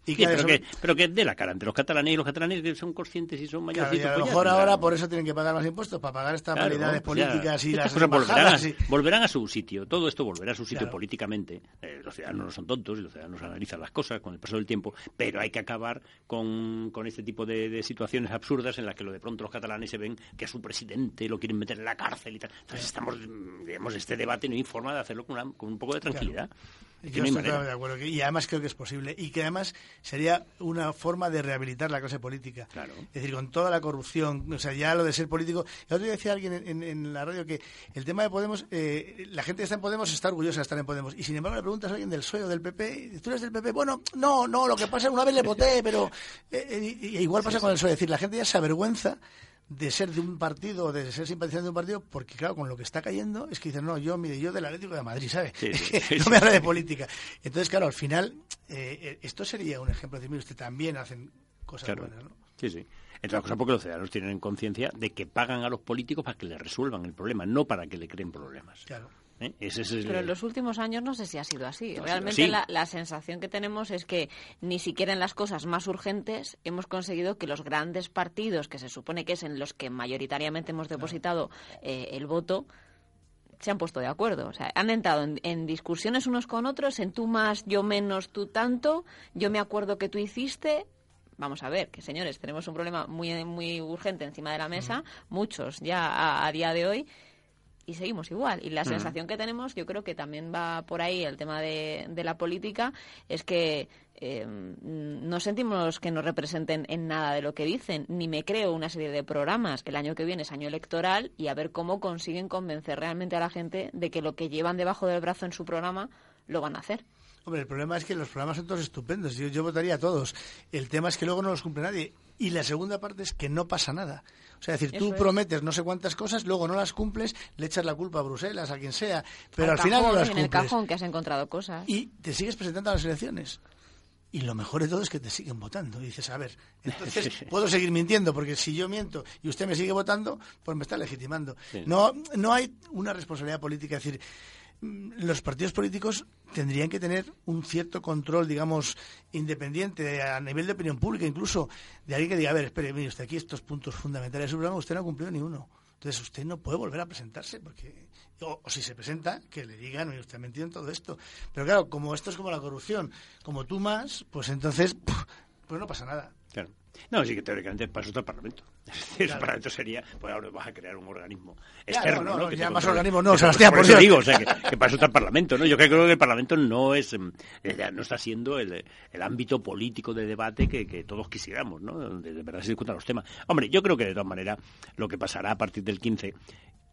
Y que pero, que, pero que de la cara ante los catalanes y los catalanes que son conscientes y son mayores. a lo pues mejor ahora por eso tienen que pagar más impuestos, para pagar estas validades políticas y las volverán, volverán a su sitio. Todo esto volverá a su sitio políticamente. Eh, los ciudadanos no son tontos y los ciudadanos analizan las cosas con el paso del tiempo, pero hay que acabar con, con este tipo de, situaciones absurdas en las que lo de pronto los catalanes se ven que a su presidente lo quieren meter en la cárcel y tal. Entonces estamos, digamos, este debate no informa de hacerlo con, con un poco de tranquilidad. Yo estoy de acuerdo. y además creo que es posible. Y que además sería una forma de rehabilitar la clase política. Claro. Es decir, con toda la corrupción, o sea, ya lo de ser político. El otro día decía alguien en, la radio que el tema de Podemos, eh, la gente que está en Podemos está orgullosa de estar en Podemos. Y sin embargo le preguntas a alguien del PSOE o del PP, ¿tú eres del PP? Bueno, no, no, lo que pasa es que una vez le voté, pero eh, eh, igual pasa con el PSOE. Es decir, la gente ya se avergüenza de ser de un partido, de ser simpatizante de un partido, porque claro, con lo que está cayendo es que dicen, no, yo, mire, yo del Atlético de Madrid, ¿sabe? no me habla de política. Entonces, claro, al final, eh, eh, esto sería un ejemplo de decir, mire, usted también hacen cosas buenas, ¿no? Sí, sí. Entre otras cosas porque los ciudadanos tienen conciencia de que pagan a los políticos para que les resuelvan el problema, no para que le creen problemas. Claro. ¿Eh? Pero en los últimos años no sé si ha sido así. Realmente La, sensación que tenemos es que ni siquiera en las cosas más urgentes hemos conseguido que los grandes partidos, que se supone que es en los que mayoritariamente hemos depositado eh, el voto, se han puesto de acuerdo. O sea, han entrado en, en, discusiones unos con otros, en tú más, yo menos, tú tanto, yo me acuerdo que tú hiciste. Vamos a ver, que señores, tenemos un problema muy, muy urgente encima de la mesa, muchos ya a día de hoy, y seguimos igual. Y la sensación que tenemos, yo creo que también va por ahí el tema de, de la política, es que eh, no sentimos que nos representen en nada de lo que dicen, ni me creo una serie de programas. El año que viene es año electoral y a ver cómo consiguen convencer realmente a la gente de que lo que llevan debajo del brazo en su programa lo van a hacer. Hombre, el problema es que los programas son todos estupendos. Yo, yo votaría a todos. El tema es que luego no los cumple nadie. Y la segunda parte es que no pasa nada. O sea, es decir, tú prometes no sé cuántas cosas, luego no las cumples, le echas la culpa a Bruselas, a quien sea, pero al, final no las cumples. En el cajón que has encontrado cosas. Y te sigues presentando a las elecciones. Y lo mejor de todo es que te siguen votando. Y dices, a ver, entonces puedo seguir mintiendo, porque si yo miento y usted me sigue votando, pues me está legitimando. No, no hay una responsabilidad política. Es decir, los partidos políticos tendrían que tener un cierto control, digamos, independiente a nivel de opinión pública, incluso de alguien que diga, a ver, espere, mire usted aquí estos puntos fundamentales del programa, usted no ha cumplido ni uno. Entonces usted no puede volver a presentarse, porque o, si se presenta, que le digan, oye, usted ha mentido en todo esto. Pero claro, como esto es como la corrupción, como tú más, pues entonces, pues no pasa nada. No, sí que teóricamente pasa el Parlamento. el Parlamento sería, pues ahora vas a crear un organismo externo, no, ¿no? Que ya más organismo no, Sebastián, por, eso digo, o sea, que, que pasa el Parlamento, ¿no? Yo creo que el Parlamento no es, em, eh, no está siendo el, el ámbito político de debate que, que, todos quisiéramos, ¿no? Donde de verdad se discutan los temas. Hombre, yo creo que de todas maneras lo que pasará a partir del 15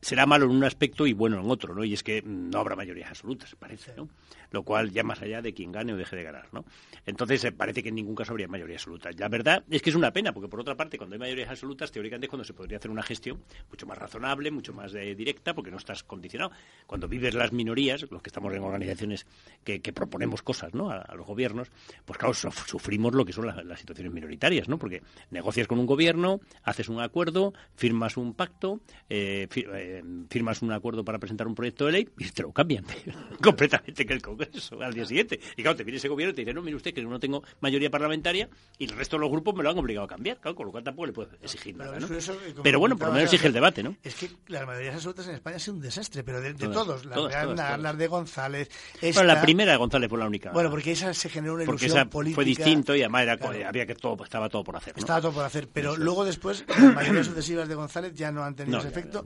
será malo en un aspecto y bueno en otro, ¿no? Y es que no habrá mayorías absolutas, parece, ¿no? Lo cual ya más allá de quien gane o deje de ganar, ¿no? Entonces eh, parece que en ningún caso habría mayoría absoluta. La verdad es que es una pena, porque por otra parte, cuando hay mayorías absolutas, teóricamente es cuando se podría hacer una gestión mucho más razonable, mucho más eh, directa, porque no estás condicionado. Cuando vives las minorías, los que estamos en organizaciones que, proponemos cosas, ¿no? A, los gobiernos, pues claro, sufrimos lo que son las, situaciones minoritarias, ¿no? Porque negocias con un gobierno, haces un acuerdo, firmas un pacto, eh, fir eh, firmas un acuerdo para presentar un proyecto de ley y te lo cambian completamente que el Congreso al día siguiente. Y claro, te viene ese gobierno y te dice, no, mire usted que no tengo mayoría parlamentaria y el resto de los grupos me lo han obligado a cambiar. Claro, con lo cual tampoco le puedo exigir pero nada, ¿no? Eso, pero bueno, por lo menos exige el debate, ¿no? Es que las mayorías absolutas en España han un desastre, pero de, de todas, todos. Las, todas, de todas, Aznar, todas. las de González. Esta... Bueno, la primera de González fue la única. Bueno, porque esa se generó una porque ilusión esa política. fue distinto y además era, claro. había que todo, estaba todo por hacer. ¿no? Estaba todo por hacer, pero eso luego después las mayorías sucesivas de González ya no han tenido no, ese efecto.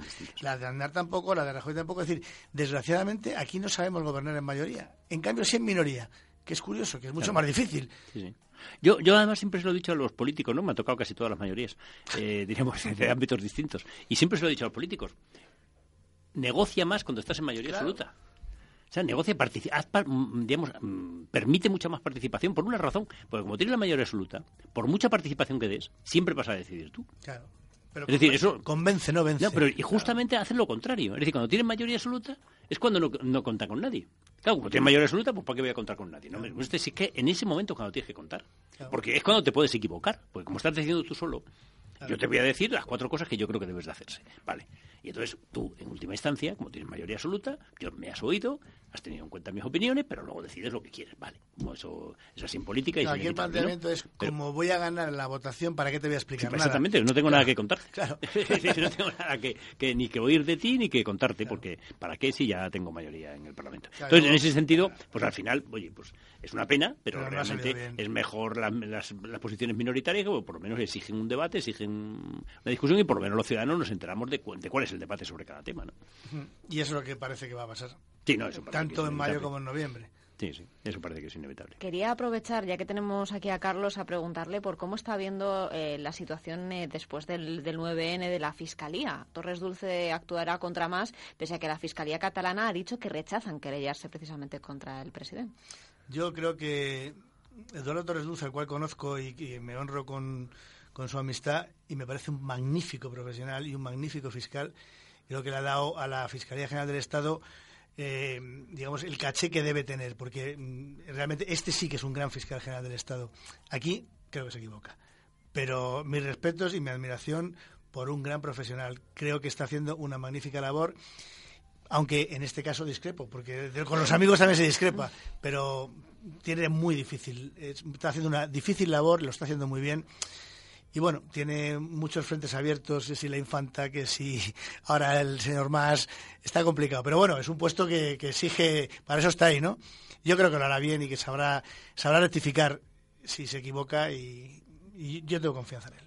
De Aznar tampoco, las de Rajoy tampoco. Es decir, desgraciadamente aquí no sabemos gobernar en mayoría. En cambio, sí en minoría, que es curioso, que es mucho claro. más difícil. Sí, sí. Yo, yo además siempre se lo he dicho a los políticos, ¿no? Me ha tocado casi todas las mayorías, eh, diríamos, de ámbitos distintos. Y siempre se lo he dicho a los políticos. Negocia más cuando estás en mayoría Claro. absoluta. O sea, negocia, par- mm, digamos, mm, permite mucha más participación por una razón. Porque como tienes la mayoría absoluta, por mucha participación que des, siempre vas a decidir tú. Claro. Pero Es decir, eso- convence, no vence. No, pero y justamente hacen lo contrario. Es decir, cuando tienes mayoría absoluta es cuando no, no con nadie. Claro, como tienes mayoría absoluta, pues ¿para qué voy a contar con nadie? No, gusta es que en ese momento es cuando tienes que contar. Claro. Porque es cuando te puedes equivocar. Porque como estás decidiendo tú solo, Claro. yo te voy a decir las cuatro cosas que yo creo que debes de hacerse. Vale. Y entonces tú, en última instancia, como tienes mayoría absoluta, yo me has oído, has tenido en cuenta mis opiniones, pero luego decides lo que quieres. Vale. Como eso es así en política y No, es aquí el planteamiento es, Pero- como voy a ganar la votación, ¿para qué te voy a Sí, explicar nada? exactamente, no tengo nada que contarte. Claro. Sí, no tengo nada que, que ni que oír de ti ni que contarte, porque ¿para qué si ya tengo mayoría en el Parlamento? Claro, Entonces, en ese sentido, pues al final, oye, pues es una pena, pero, realmente es mejor la- las, las posiciones minoritarias que por lo menos exigen un debate, exigen una discusión y por lo menos los ciudadanos nos enteramos de, cu- de cuál es el debate sobre cada tema, ¿no? Y eso es lo que parece que va a pasar. Sí, no, eso Tanto es en mayo como en noviembre. Sí, sí, eso parece que es inevitable. Quería aprovechar, ya que tenemos aquí a Carlos, a preguntarle por cómo está viendo eh, la situación eh, después del, del 9N de la Fiscalía. Torres Dulce actuará contra más, pese a que la Fiscalía catalana ha dicho que rechazan querellarse precisamente contra el presidente. Yo creo que Eduardo Torres Dulce, al cual conozco y, y me honro con, con su amistad, y me parece un magnífico profesional y un magnífico fiscal, creo que le ha dado a la Fiscalía General del Estado eh, digamos, el caché que debe tener, porque mm, realmente este sí que es un gran fiscal general del Estado. Aquí creo que se equivoca. Pero mis respetos y mi admiración por un gran profesional. Creo que está haciendo una magnífica labor, aunque en este caso discrepo, porque con los amigos también se discrepa, pero tiene muy difícil, es- está haciendo una difícil labor, lo está haciendo muy bien. Y bueno, tiene muchos frentes abiertos, que si la infanta, que si ahora el señor más, está complicado. Pero bueno, es un puesto que, que exige, para eso está ahí, ¿no? Yo creo que lo hará bien y que sabrá, sabrá rectificar si se equivoca y, y yo tengo confianza en él.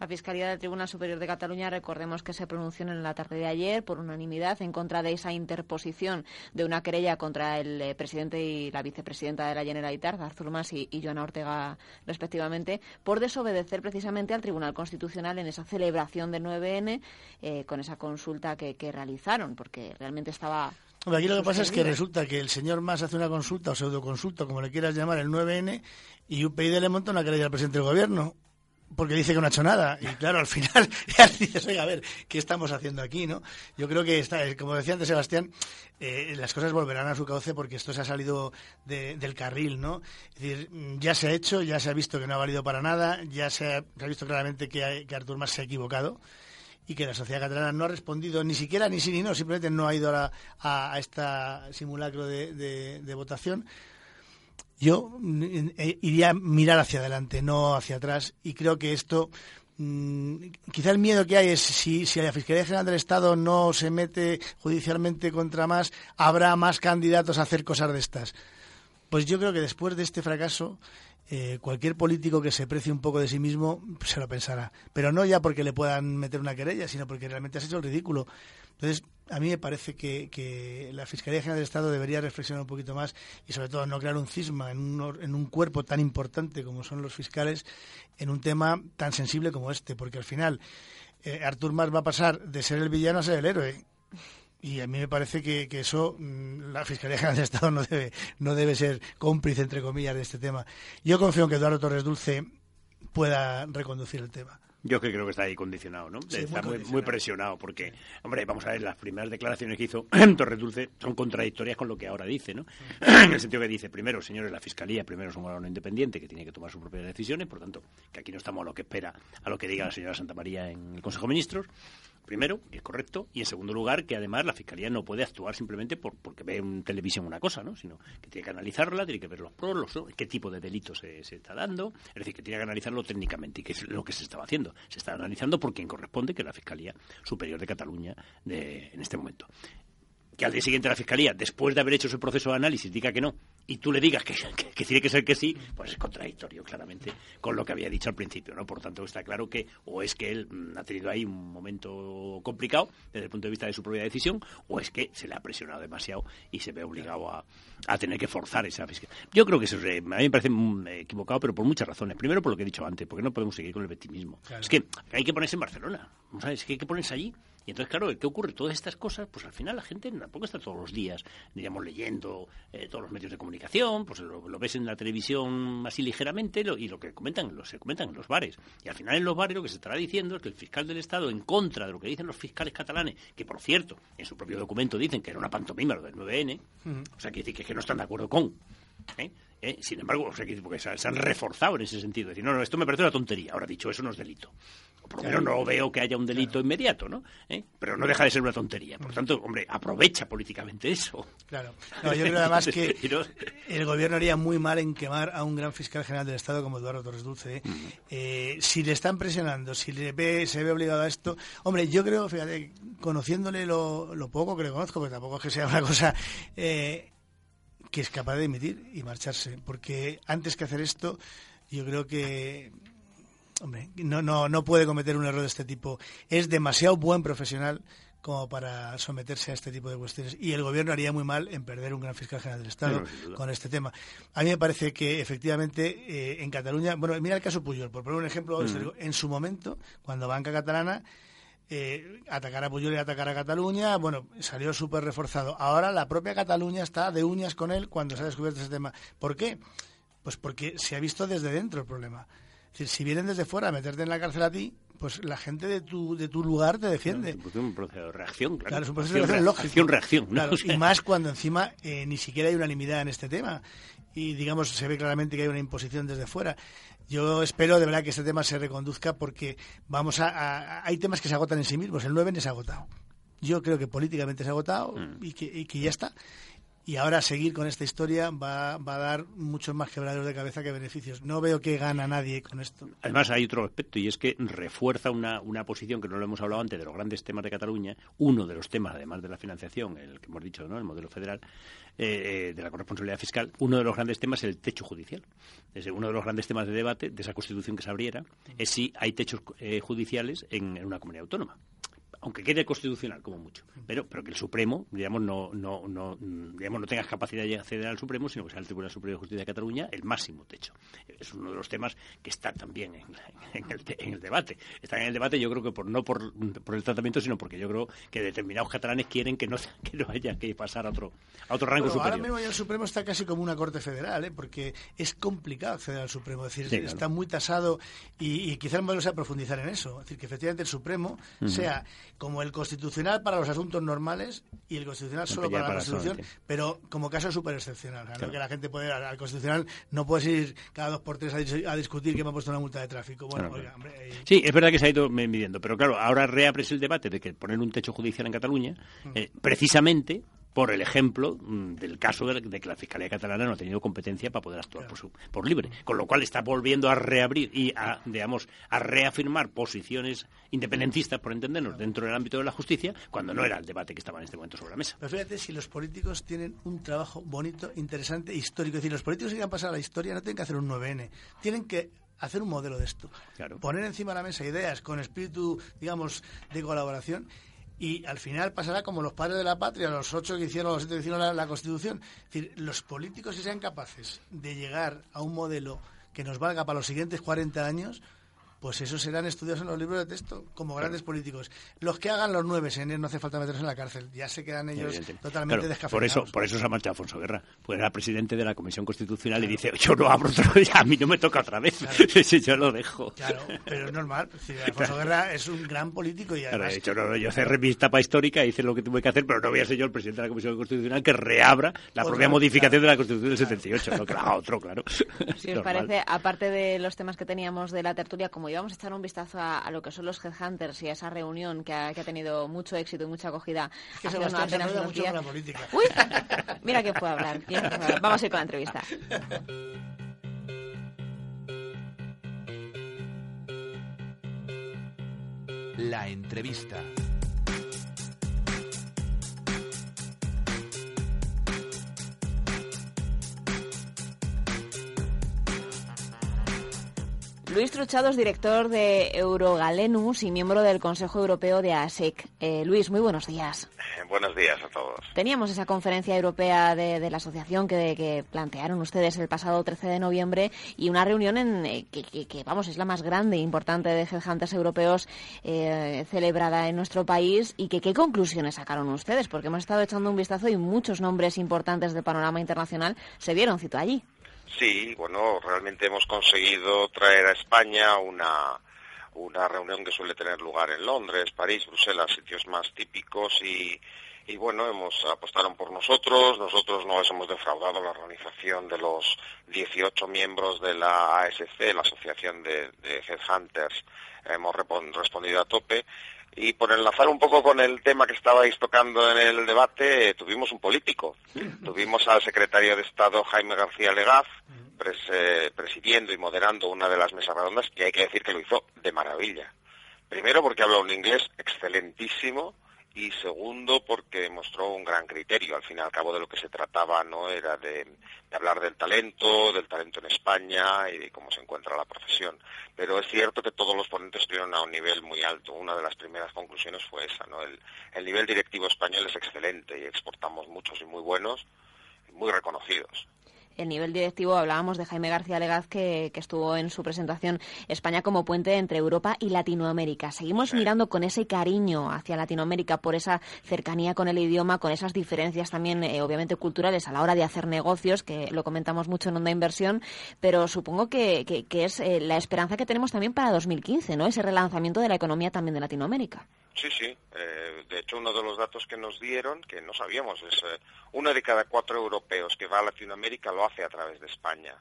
La Fiscalía del Tribunal Superior de Cataluña, recordemos que se pronunció en la tarde de ayer por unanimidad en contra de esa interposición de una querella contra el eh, presidente y la vicepresidenta de la Generalitat, Artur Mas y, y Joana Ortega, respectivamente, por desobedecer precisamente al Tribunal Constitucional en esa celebración del 9N eh, con esa consulta que, que realizaron, porque realmente estaba aquí lo que pasa es que resulta que el señor Mas hace una consulta o pseudoconsulta, como le quieras llamar, el 9N, y UPyD le monta una querella al presidente del gobierno. Porque dice que no ha hecho nada. Y claro, al final ya dices, oiga, a ver, ¿qué estamos haciendo aquí? no Yo creo que, está, eh, como decía antes Sebastián, eh, las cosas volverán a su cauce porque esto se ha salido de- del carril, ¿no? Es decir, mm, ya se ha hecho, ya se ha visto que no ha valido para nada, ya se ha, visto claramente que, que Artur Mas se ha equivocado. y que la sociedad catalana no ha respondido ni siquiera ni sí ni no, simplemente no ha ido a, a, este simulacro de, de, votación. Yo mm, eh, iría a mirar hacia adelante, no hacia atrás, y creo que esto mm, quizá el miedo que hay es si, si la Fiscalía General del Estado no se mete judicialmente contra más, habrá más candidatos a hacer cosas de estas. Pues yo creo que después de este fracaso eh, cualquier político que se precie un poco de sí mismo se lo pensará. Pero no ya porque le puedan meter una querella, sino porque realmente has hecho el ridículo. Entonces, a mí me parece que, la Fiscalía General del Estado debería reflexionar un poquito más y, sobre todo, no crear un cisma en un, en un cuerpo tan importante como son los fiscales en un tema tan sensible como este. Porque al final, eh, Artur Mas va a pasar de ser el villano a ser el héroe. Y a mí me parece que, eso mm, la Fiscalía General del Estado no debe, no debe ser cómplice, entre comillas, de este tema. Yo confío en que Eduardo Torres Dulce pueda reconducir el tema. Yo que creo que está ahí condicionado, ¿no? está muy, presionado, porque, hombre, vamos a ver, las primeras declaraciones que hizo Torres Dulce son contradictorias con lo que ahora dice, ¿no? en el sentido que dice, primero, señores, la Fiscalía, primero es un órgano independiente que tiene que tomar sus propias decisiones, por tanto, que aquí no estamos a lo que espera, a lo que diga la señora Santa María en el Consejo de Ministros, primero, y es correcto, y en segundo lugar, que además la Fiscalía no puede actuar simplemente por, porque ve en televisión una cosa, ¿no? sino que tiene que analizarla, tiene que ver los pros, los, qué tipo de delito se, está dando, es decir, que tiene que analizarlo técnicamente, y que es lo que se estaba haciendo. Se está analizando por quien corresponde, que es la Fiscalía Superior de Cataluña en este momento que al día siguiente la Fiscalía, después de haber hecho ese proceso de análisis, diga que no, y tú le digas que, tiene que ser que sí, pues es contradictorio, claramente, con lo que había dicho al principio, ¿no? Por tanto, está claro que o es que él mm, ha tenido ahí un momento complicado desde el punto de vista de su propia decisión, o es que se le ha presionado demasiado y se ve obligado a, tener que forzar esa fiscalía. Yo creo que eso a mí me parece mm, equivocado, pero por muchas razones. Primero, por lo que he dicho antes, porque no podemos seguir con el victimismo. Es que hay que ponerse en Barcelona, ¿sabes? Es que hay que ponerse allí y entonces, claro, ¿qué ocurre? Todas estas cosas, pues al final la gente tampoco está todos los días, digamos, leyendo eh, todos los medios de comunicación, pues lo, ves en la televisión así ligeramente y lo que comentan, lo se comentan en los bares. Y al final en los bares lo que se estará diciendo es que el fiscal del Estado, en contra de lo que dicen los fiscales catalanes, que por cierto, en su propio documento dicen que era una pantomima lo del 9N, o sea, que que, que no están de acuerdo con. ¿eh? ¿eh? Sin embargo, porque se, han reforzado en ese sentido. Decir, no, no, esto me parece una tontería. Ahora, dicho eso, no es delito. Por lo menos no veo que haya un delito inmediato, ¿no? ¿Eh? Pero no deja de ser una tontería. Por tanto, hombre, aprovecha políticamente eso. Claro. yo creo además que el gobierno haría muy mal en quemar a un gran fiscal general del Estado como Eduardo Torres Dulce. ¿eh? si le están presionando, si le ve, se ve obligado a esto... Hombre, yo creo, fíjate, conociéndole lo, lo poco que le conozco, porque tampoco es que sea una cosa que es capaz de dimitir y marcharse. Porque antes que hacer esto, yo creo que hombre, no, no, no puede cometer un error de este tipo. Es demasiado buen profesional como para someterse a este tipo de cuestiones. Y el gobierno haría muy mal en perder un gran fiscal general del Estado con este tema. A mí me parece que efectivamente eh, en Cataluña, bueno, mira el caso Puyol, por poner un ejemplo, en su momento, cuando Banca Catalana eh, atacar a Puyol y atacar a Cataluña, bueno, salió súper reforzado. Ahora la propia Cataluña está de uñas con él cuando se ha descubierto ese tema. ¿Por qué? Pues porque se ha visto desde dentro el problema. Si vienen desde fuera a meterte en la cárcel a ti, pues la gente de tu, de tu lugar te defiende. es un proceso de reacción, claro. claro es un proceso de reacción lógico. reacción, Y más cuando encima eh, ni siquiera hay unanimidad en este tema. Y digamos, se ve claramente que hay una imposición desde fuera. Yo espero de verdad que este tema se reconduzca porque vamos a, hay temas que se agotan en sí mismos. El 9 se ha agotado. Yo creo que políticamente se ha agotado mm. y, que, y que ya está y ahora seguir con esta historia va, va, a dar muchos más quebraderos de cabeza que beneficios. No veo que gana nadie con esto. Además, hay otro aspecto y es que refuerza una, una posición que no lo hemos hablado antes de los grandes temas de Cataluña. Uno de los temas, además de la financiación, el que hemos dicho, ¿no? el modelo federal, eh, de la corresponsabilidad fiscal, uno de los grandes temas es el techo judicial. Es uno de los grandes temas de debate de esa constitución que se abriera es si hay techos eh, judiciales en una comunidad autónoma aunque quede constitucional como mucho, pero, pero que el Supremo, digamos, no, no, no, digamos, no tengas capacidad de acceder al Supremo, sino que sea el Tribunal Superior de Justicia de Cataluña el máximo techo. Es uno de los temas que está también en, el, debate. Está en el debate, yo creo que por, no por, por, el tratamiento, sino porque yo creo que determinados catalanes quieren que no, que no haya que pasar a otro, a otro rango superior. Ahora mismo el Supremo está casi como una Corte Federal, ¿eh? porque es complicado acceder al Supremo. Es decir, está muy tasado y, y quizás el modelo sea profundizar en eso. Es decir, que efectivamente el Supremo sea como el constitucional para los asuntos normales y el constitucional solo para, la Constitución, pero como caso súper excepcional. Que la gente puede, al, constitucional no puedes ir cada dos por tres a, discutir que me ha puesto una multa de tráfico. Bueno, hombre, Sí, es verdad que se ha ido midiendo, pero claro, ahora reabres el debate de que poner un techo judicial en Cataluña, eh, precisamente por el ejemplo mm, del caso de, que la Fiscalía Catalana no ha tenido competencia para poder actuar por, por libre, con lo cual está volviendo a reabrir y a, digamos, a reafirmar posiciones independentistas, por entendernos, dentro del ámbito de la justicia, cuando no era el debate que estaba en este momento sobre la mesa. Pero fíjate si los políticos tienen un trabajo bonito, interesante, histórico. Es decir, los políticos que han pasado a la historia no tienen que hacer un 9N, tienen que hacer un modelo de esto. Poner encima de la mesa ideas con espíritu, digamos, de colaboración y al final pasará como los padres de la patria, los ocho que hicieron, los siete que hicieron la, Constitución. Es decir, los políticos si sean capaces de llegar a un modelo que nos valga para los siguientes 40 años, pues esos serán estudiados en los libros de texto como grandes políticos. Los que hagan los nueve en no hace falta meterse en la cárcel, ya se quedan ellos totalmente descafeinados. Por eso, por eso se ha marchado Alfonso Guerra, pues era presidente de la Comisión Constitucional y dice, yo no abro otro día, a mí no me toca otra vez, yo lo dejo. Claro, pero es normal, Alfonso Guerra es un gran político y además... yo cerré mi etapa histórica, hice lo que tuve que hacer, pero no voy a ser yo el presidente de la Comisión Constitucional que reabra la propia modificación de la Constitución del 78, no que haga otro, claro. Si os parece, aparte de los temas que teníamos de la tertulia, como íbamos a echar un vistazo a, lo que son los headhunters y a esa reunión que ha, tenido mucho éxito y mucha acogida hace unos mucho la política. Uy, mira que puede hablar. Vamos a ir con la entrevista. La entrevista. Luis Truchado es director de Eurogalenus y miembro del Consejo Europeo de ASEC. Eh, Luis, muy buenos días. Eh, buenos días a todos. Teníamos esa conferencia europea de, la asociación que, plantearon ustedes el pasado 13 de noviembre y una reunión en eh, que, vamos, es la más grande e importante de headhunters europeos celebrada en nuestro país y que qué conclusiones sacaron ustedes, porque hemos estado echando un vistazo y muchos nombres importantes del panorama internacional se vieron cito allí. Sí, bueno, realmente hemos conseguido traer a España una, una reunión que suele tener lugar en Londres, París, Bruselas, sitios más típicos y, y bueno, hemos apostado por nosotros, nosotros no les hemos defraudado la organización de los 18 miembros de la ASC, la Asociación de, de Headhunters, hemos respondido a tope y por enlazar un poco con el tema que estabais tocando en el debate, tuvimos un político. tuvimos al secretario de Estado Jaime García Legaz eh, presidiendo y moderando una de las mesas redondas y hay que decir que lo hizo de maravilla. Primero porque habla un inglés excelentísimo y segundo porque mostró un gran criterio. Al fin y al cabo de lo que se trataba no era de, hablar del talento, del talento en España y de cómo se encuentra la profesión. Pero es cierto que todos los ponentes nivel muy alto. Una de las primeras conclusiones fue esa, ¿no? El, el nivel directivo español es excelente y exportamos muchos y muy buenos, muy reconocidos el nivel directivo, hablábamos de Jaime García Legaz, que, estuvo en su presentación España como puente entre Europa y Latinoamérica. Seguimos mirando con ese cariño hacia Latinoamérica por esa cercanía con el idioma, con esas diferencias también, eh, obviamente, culturales a la hora de hacer negocios, que lo comentamos mucho en Onda Inversión, pero supongo que, que, es eh, la esperanza que tenemos también para 2015, ¿no? Ese relanzamiento de la economía también de Latinoamérica. Sí, sí. Eh, de hecho, uno de los datos que nos dieron, que no sabíamos, es uno de cada cuatro europeos que va a Latinoamérica lo hace a través de España.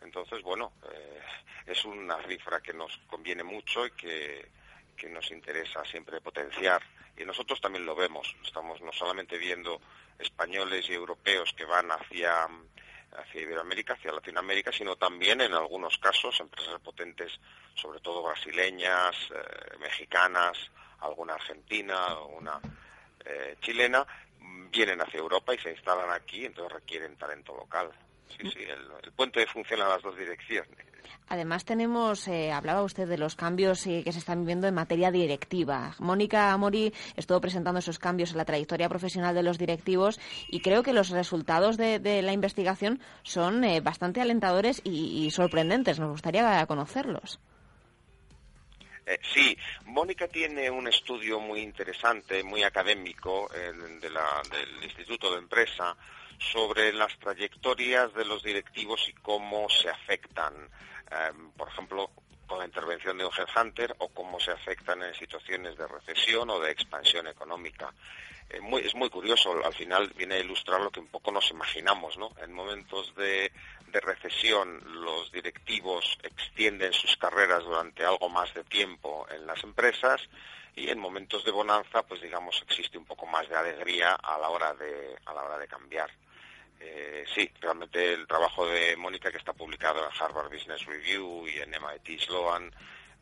Entonces, bueno, eh, es una cifra que nos conviene mucho y que, nos interesa siempre potenciar. Y nosotros también lo vemos. Estamos no solamente viendo españoles y europeos que van hacia hacia Iberoamérica, hacia Latinoamérica, sino también en algunos casos empresas potentes, sobre todo brasileñas, mexicanas, alguna argentina, o una eh, chilena, vienen hacia Europa y se instalan aquí, entonces requieren talento local. Sí, sí, el, puente funciona a las dos direcciones. Además tenemos, eh, hablaba usted de los cambios eh, que se están viviendo en materia directiva. Mónica Amori estuvo presentando esos cambios en la trayectoria profesional de los directivos y creo que los resultados de, la investigación son bastante alentadores y sorprendentes. Nos gustaría conocerlos. Eh, sí, Mónica tiene un estudio muy interesante, muy académico del Instituto de Empresa sobre las trayectorias de los directivos y cómo se afectan. Em, por ejemplo, con la intervención de un headhunter o cómo se afectan en situaciones de recesión o de expansión económica. Eh, es muy curioso, al final viene a ilustrar lo que un poco nos imaginamos, ¿no? En momentos de, de recesión los directivos extienden sus carreras durante algo más de tiempo en las empresas y en momentos de bonanza, pues digamos, existe un poco más de alegría a la hora de, a la hora de cambiar. Eh, sí, realmente el trabajo de Mónica que está publicado en Harvard Business Review y en MIT Sloan,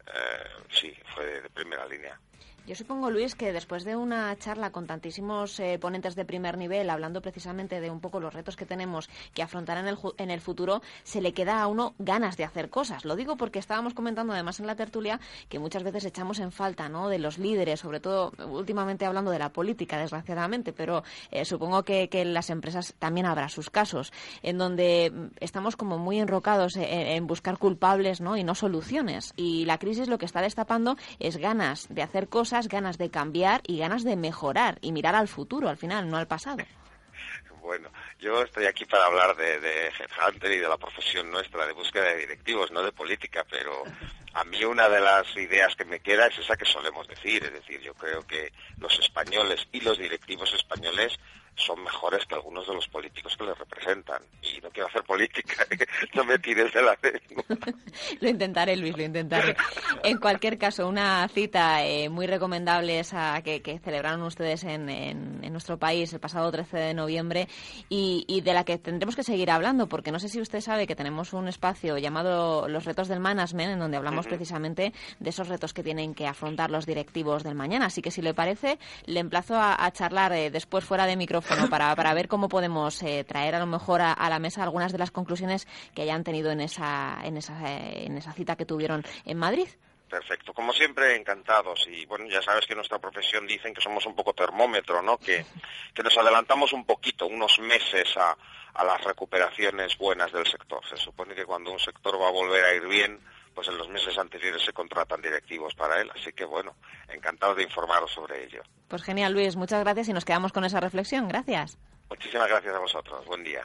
eh, sí, fue de primera línea. Yo supongo, Luis, que después de una charla con tantísimos eh, ponentes de primer nivel, hablando precisamente de un poco los retos que tenemos que afrontar en el, en el futuro, se le queda a uno ganas de hacer cosas. Lo digo porque estábamos comentando además en la tertulia que muchas veces echamos en falta ¿no? de los líderes, sobre todo últimamente hablando de la política, desgraciadamente, pero eh, supongo que, en las empresas también habrá sus casos, en donde estamos como muy enrocados en, en buscar culpables ¿no? y no soluciones. Y la crisis lo que está destapando es ganas de hacer cosas ganas de cambiar y ganas de mejorar y mirar al futuro al final, no al pasado. Bueno, yo estoy aquí para hablar de, de Headhunter y de la profesión nuestra de búsqueda de directivos, no de política, pero a mí una de las ideas que me queda es esa que solemos decir, es decir, yo creo que los españoles y los directivos españoles son mejores que algunos de los políticos que les representan. Y no quiero hacer política, no me tires de la Lo intentaré, Luis, lo intentaré. En cualquier caso, una cita eh, muy recomendable esa que, celebraron ustedes en, en, nuestro país el pasado 13 de noviembre y, y, de la que tendremos que seguir hablando, porque no sé si usted sabe que tenemos un espacio llamado Los retos del management, en donde hablamos precisamente de esos retos que tienen que afrontar los directivos del mañana. Así que, si le parece, le emplazo a, charlar eh, después fuera de micrófono para, para ver cómo podemos eh, traer a lo mejor a, la mesa algunas de las conclusiones que hayan tenido en esa, en esa, eh, en esa cita que tuvieron en Madrid. Perfecto, como siempre, encantados. Y bueno, ya sabes que nuestra profesión dicen que somos un poco termómetro, ¿no? Que, que nos adelantamos un poquito, unos meses a, a las recuperaciones buenas del sector. Se supone que cuando un sector va a volver a ir bien, pues en los meses anteriores se contratan directivos para él. Así que bueno, encantado de informaros sobre ello. Pues genial, Luis. Muchas gracias y nos quedamos con esa reflexión. Gracias. Muchísimas gracias a vosotros. Buen día.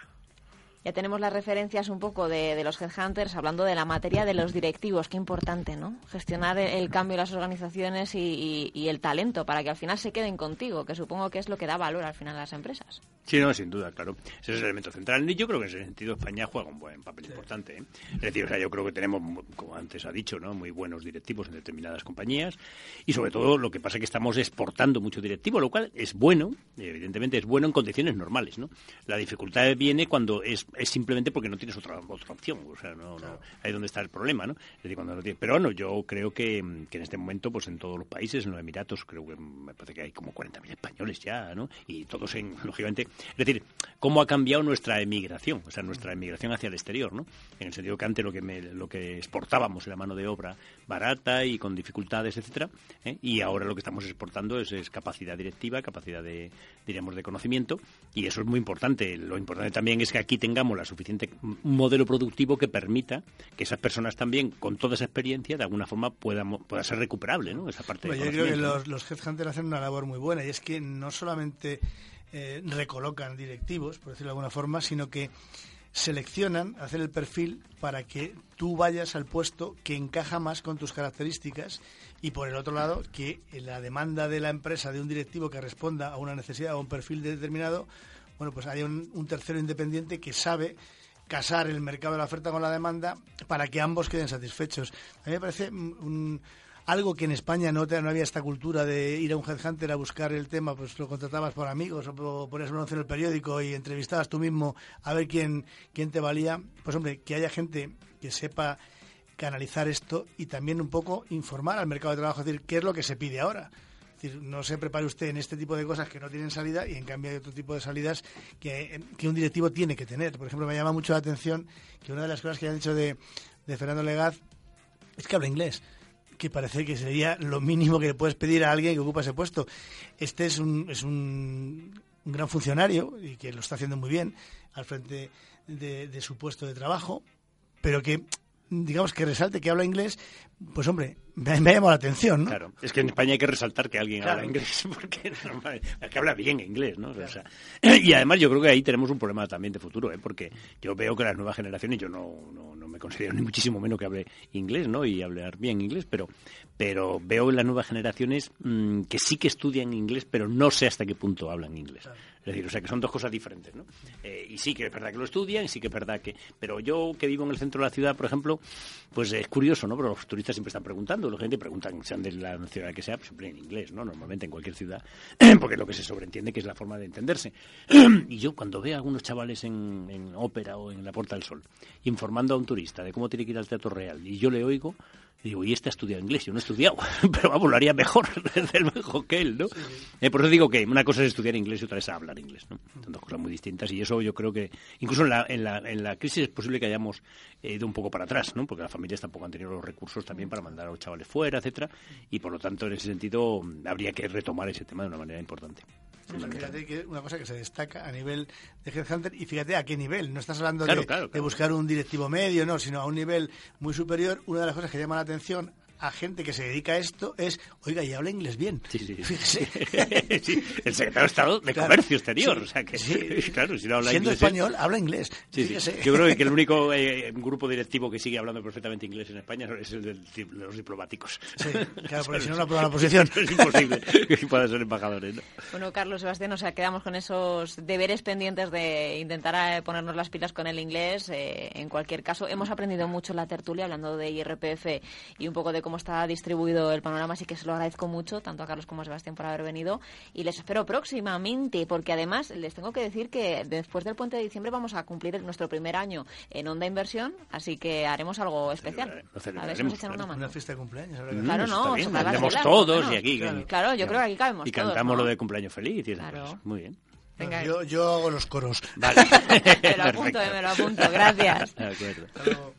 Ya tenemos las referencias un poco de, los headhunters hablando de la materia de los directivos. Qué importante, ¿no? Gestionar el, cambio de las organizaciones y, el talento para que al final se queden contigo, que supongo que es lo que da valor al final a las empresas. Sí, no, sin duda, claro. Ese es el elemento central. Y yo creo que en ese sentido España juega un buen papel importante. ¿eh? Es decir, o sea, yo creo que tenemos, como antes ha dicho, ¿no? muy buenos directivos en determinadas compañías. Y sobre todo lo que pasa es que estamos exportando mucho directivo, lo cual es bueno, evidentemente es bueno en condiciones normales. ¿no? La dificultad viene cuando es es simplemente porque no tienes otra, otra opción. O sea, no, no, ahí es donde está el problema, ¿no? cuando no tienes, pero bueno, yo creo que, que, en este momento, pues en todos los países, en los Emiratos, creo que me parece que hay como 40.000 españoles ya, ¿no? Y todos en, lógicamente, es decir, cómo ha cambiado nuestra emigración, o sea, nuestra emigración hacia el exterior, ¿no? En el sentido que antes lo que, lo que exportábamos era mano de obra barata y con dificultades, etcétera, ¿eh? y ahora lo que estamos exportando es, es capacidad directiva, capacidad de, diríamos, de conocimiento, y eso es muy importante. Lo importante también es que aquí tengamos la suficiente modelo productivo que permita que esas personas también, con toda esa experiencia, de alguna forma pueda, pueda ser recuperable, ¿no? Esa parte yo creo que los, los headhunters hacen una labor muy buena y es que no solamente eh, recolocan directivos, por decirlo de alguna forma, sino que seleccionan, hacen el perfil para que tú vayas al puesto que encaja más con tus características y por el otro lado que la demanda de la empresa de un directivo que responda a una necesidad o un perfil determinado bueno, pues hay un, tercero independiente que sabe casar el mercado de la oferta con la demanda para que ambos queden satisfechos. A mí me parece algo que en España no, no había esta cultura de ir a un headhunter a buscar el tema, pues lo contratabas por amigos o ponías un anuncio en el periódico y entrevistabas tú mismo a ver quién, quién te valía. Pues hombre, que haya gente que sepa canalizar esto y también un poco informar al mercado de trabajo, es decir, qué es lo que se pide ahora no se prepare usted en este tipo de cosas que no tienen salida y en cambio hay otro tipo de salidas que, un directivo tiene que tener. Por ejemplo, me llama mucho la atención que una de las cosas que han dicho de, Fernando Legaz es que habla inglés que parece que sería lo mínimo que le puedes pedir a alguien que ocupa ese puesto. Este es un, es un, gran funcionario y que lo está haciendo muy bien al frente de, de, su puesto de trabajo, pero que digamos que resalte que habla inglés, pues hombre, me, me ha llamado la atención, ¿no? Claro, es que en España hay que resaltar que alguien habla inglés, porque que habla bien inglés, ¿no? O sea, y además yo creo que ahí tenemos un problema también de futuro, ¿eh? porque yo veo que las nuevas generaciones, yo no, no, no me considero ni muchísimo menos que hable inglés, ¿no? Y hablar bien inglés, pero, pero veo en las nuevas generaciones mmm, que sí que estudian inglés, pero no sé hasta qué punto hablan inglés. Claro. Es decir, o sea, que son dos cosas diferentes, ¿no? Eh, y sí que es verdad que lo estudian, y sí que es verdad que... Pero yo, que vivo en el centro de la ciudad, por ejemplo, pues es curioso, ¿no? Pero los turistas siempre están preguntando, la gente preguntan, sean de la ciudad que sea, pues siempre en inglés, ¿no? Normalmente en cualquier ciudad, porque es lo que se sobreentiende que es la forma de entenderse. y yo cuando veo a algunos chavales en, en ópera o en la Puerta del Sol, informando a un turista de cómo tiene que ir al Teatro Real, y yo le oigo, digo, y este ha estudiado inglés, yo no he estudiado, pero vamos, lo haría mejor, mejor que él, ¿no? Eh, por eso digo que una cosa es estudiar inglés y otra es hablar inglés, ¿no? Son dos cosas muy distintas y eso yo creo que, incluso en la, en la, en la crisis es posible que hayamos ido un poco para atrás, ¿no? Porque las familias tampoco han tenido los recursos también para mandar a los chavales fuera, etcétera, y por lo tanto, en ese sentido, habría que retomar ese tema de una manera importante. Fíjate que una cosa que se destaca a nivel de Headhunter y fíjate a qué nivel. No estás hablando claro, de, claro, claro. de, buscar un directivo medio, no, sino a un nivel muy superior. Una de las cosas que llama la atención a gente que se dedica a esto es, oiga, y habla inglés bien. Sí, sí. sí el secretario de Estado de claro, Comercio Exterior. Sí, o sea que, sí. claro, si no habla Siendo inglés, español, habla inglés. Yo creo que el único eh, grupo directivo que sigue hablando perfectamente inglés en España es el de los diplomáticos. Sí, claro, porque si no, no aprueban la posición. es imposible que puedan ser embajadores. ¿no? Bueno, Carlos Sebastián, o sea, quedamos con esos deberes pendientes de intentar eh, ponernos las pilas con el inglés. Eh, en cualquier caso, hemos aprendido mucho en la tertulia hablando de IRPF y un poco de cómo está distribuido el panorama, así que se lo agradezco mucho, tanto a Carlos como a Sebastián por haber venido. Y les espero próximamente, porque además les tengo que decir que después del puente de diciembre vamos a cumplir nuestro primer año en Onda Inversión, así que haremos algo especial. Lo a ver si nos echan una mano. Una fiesta de cumpleaños. Mm, claro, no, vendemos todos bueno, y aquí. Claro, claro yo creo que aquí cabemos Y todos, cantamos ¿no? lo de cumpleaños feliz. Y Claro. pues, muy bien. Venga. Yo, yo hago los coros. Vale. me lo apunto, eh, me lo apunto. Gracias. De acuerdo.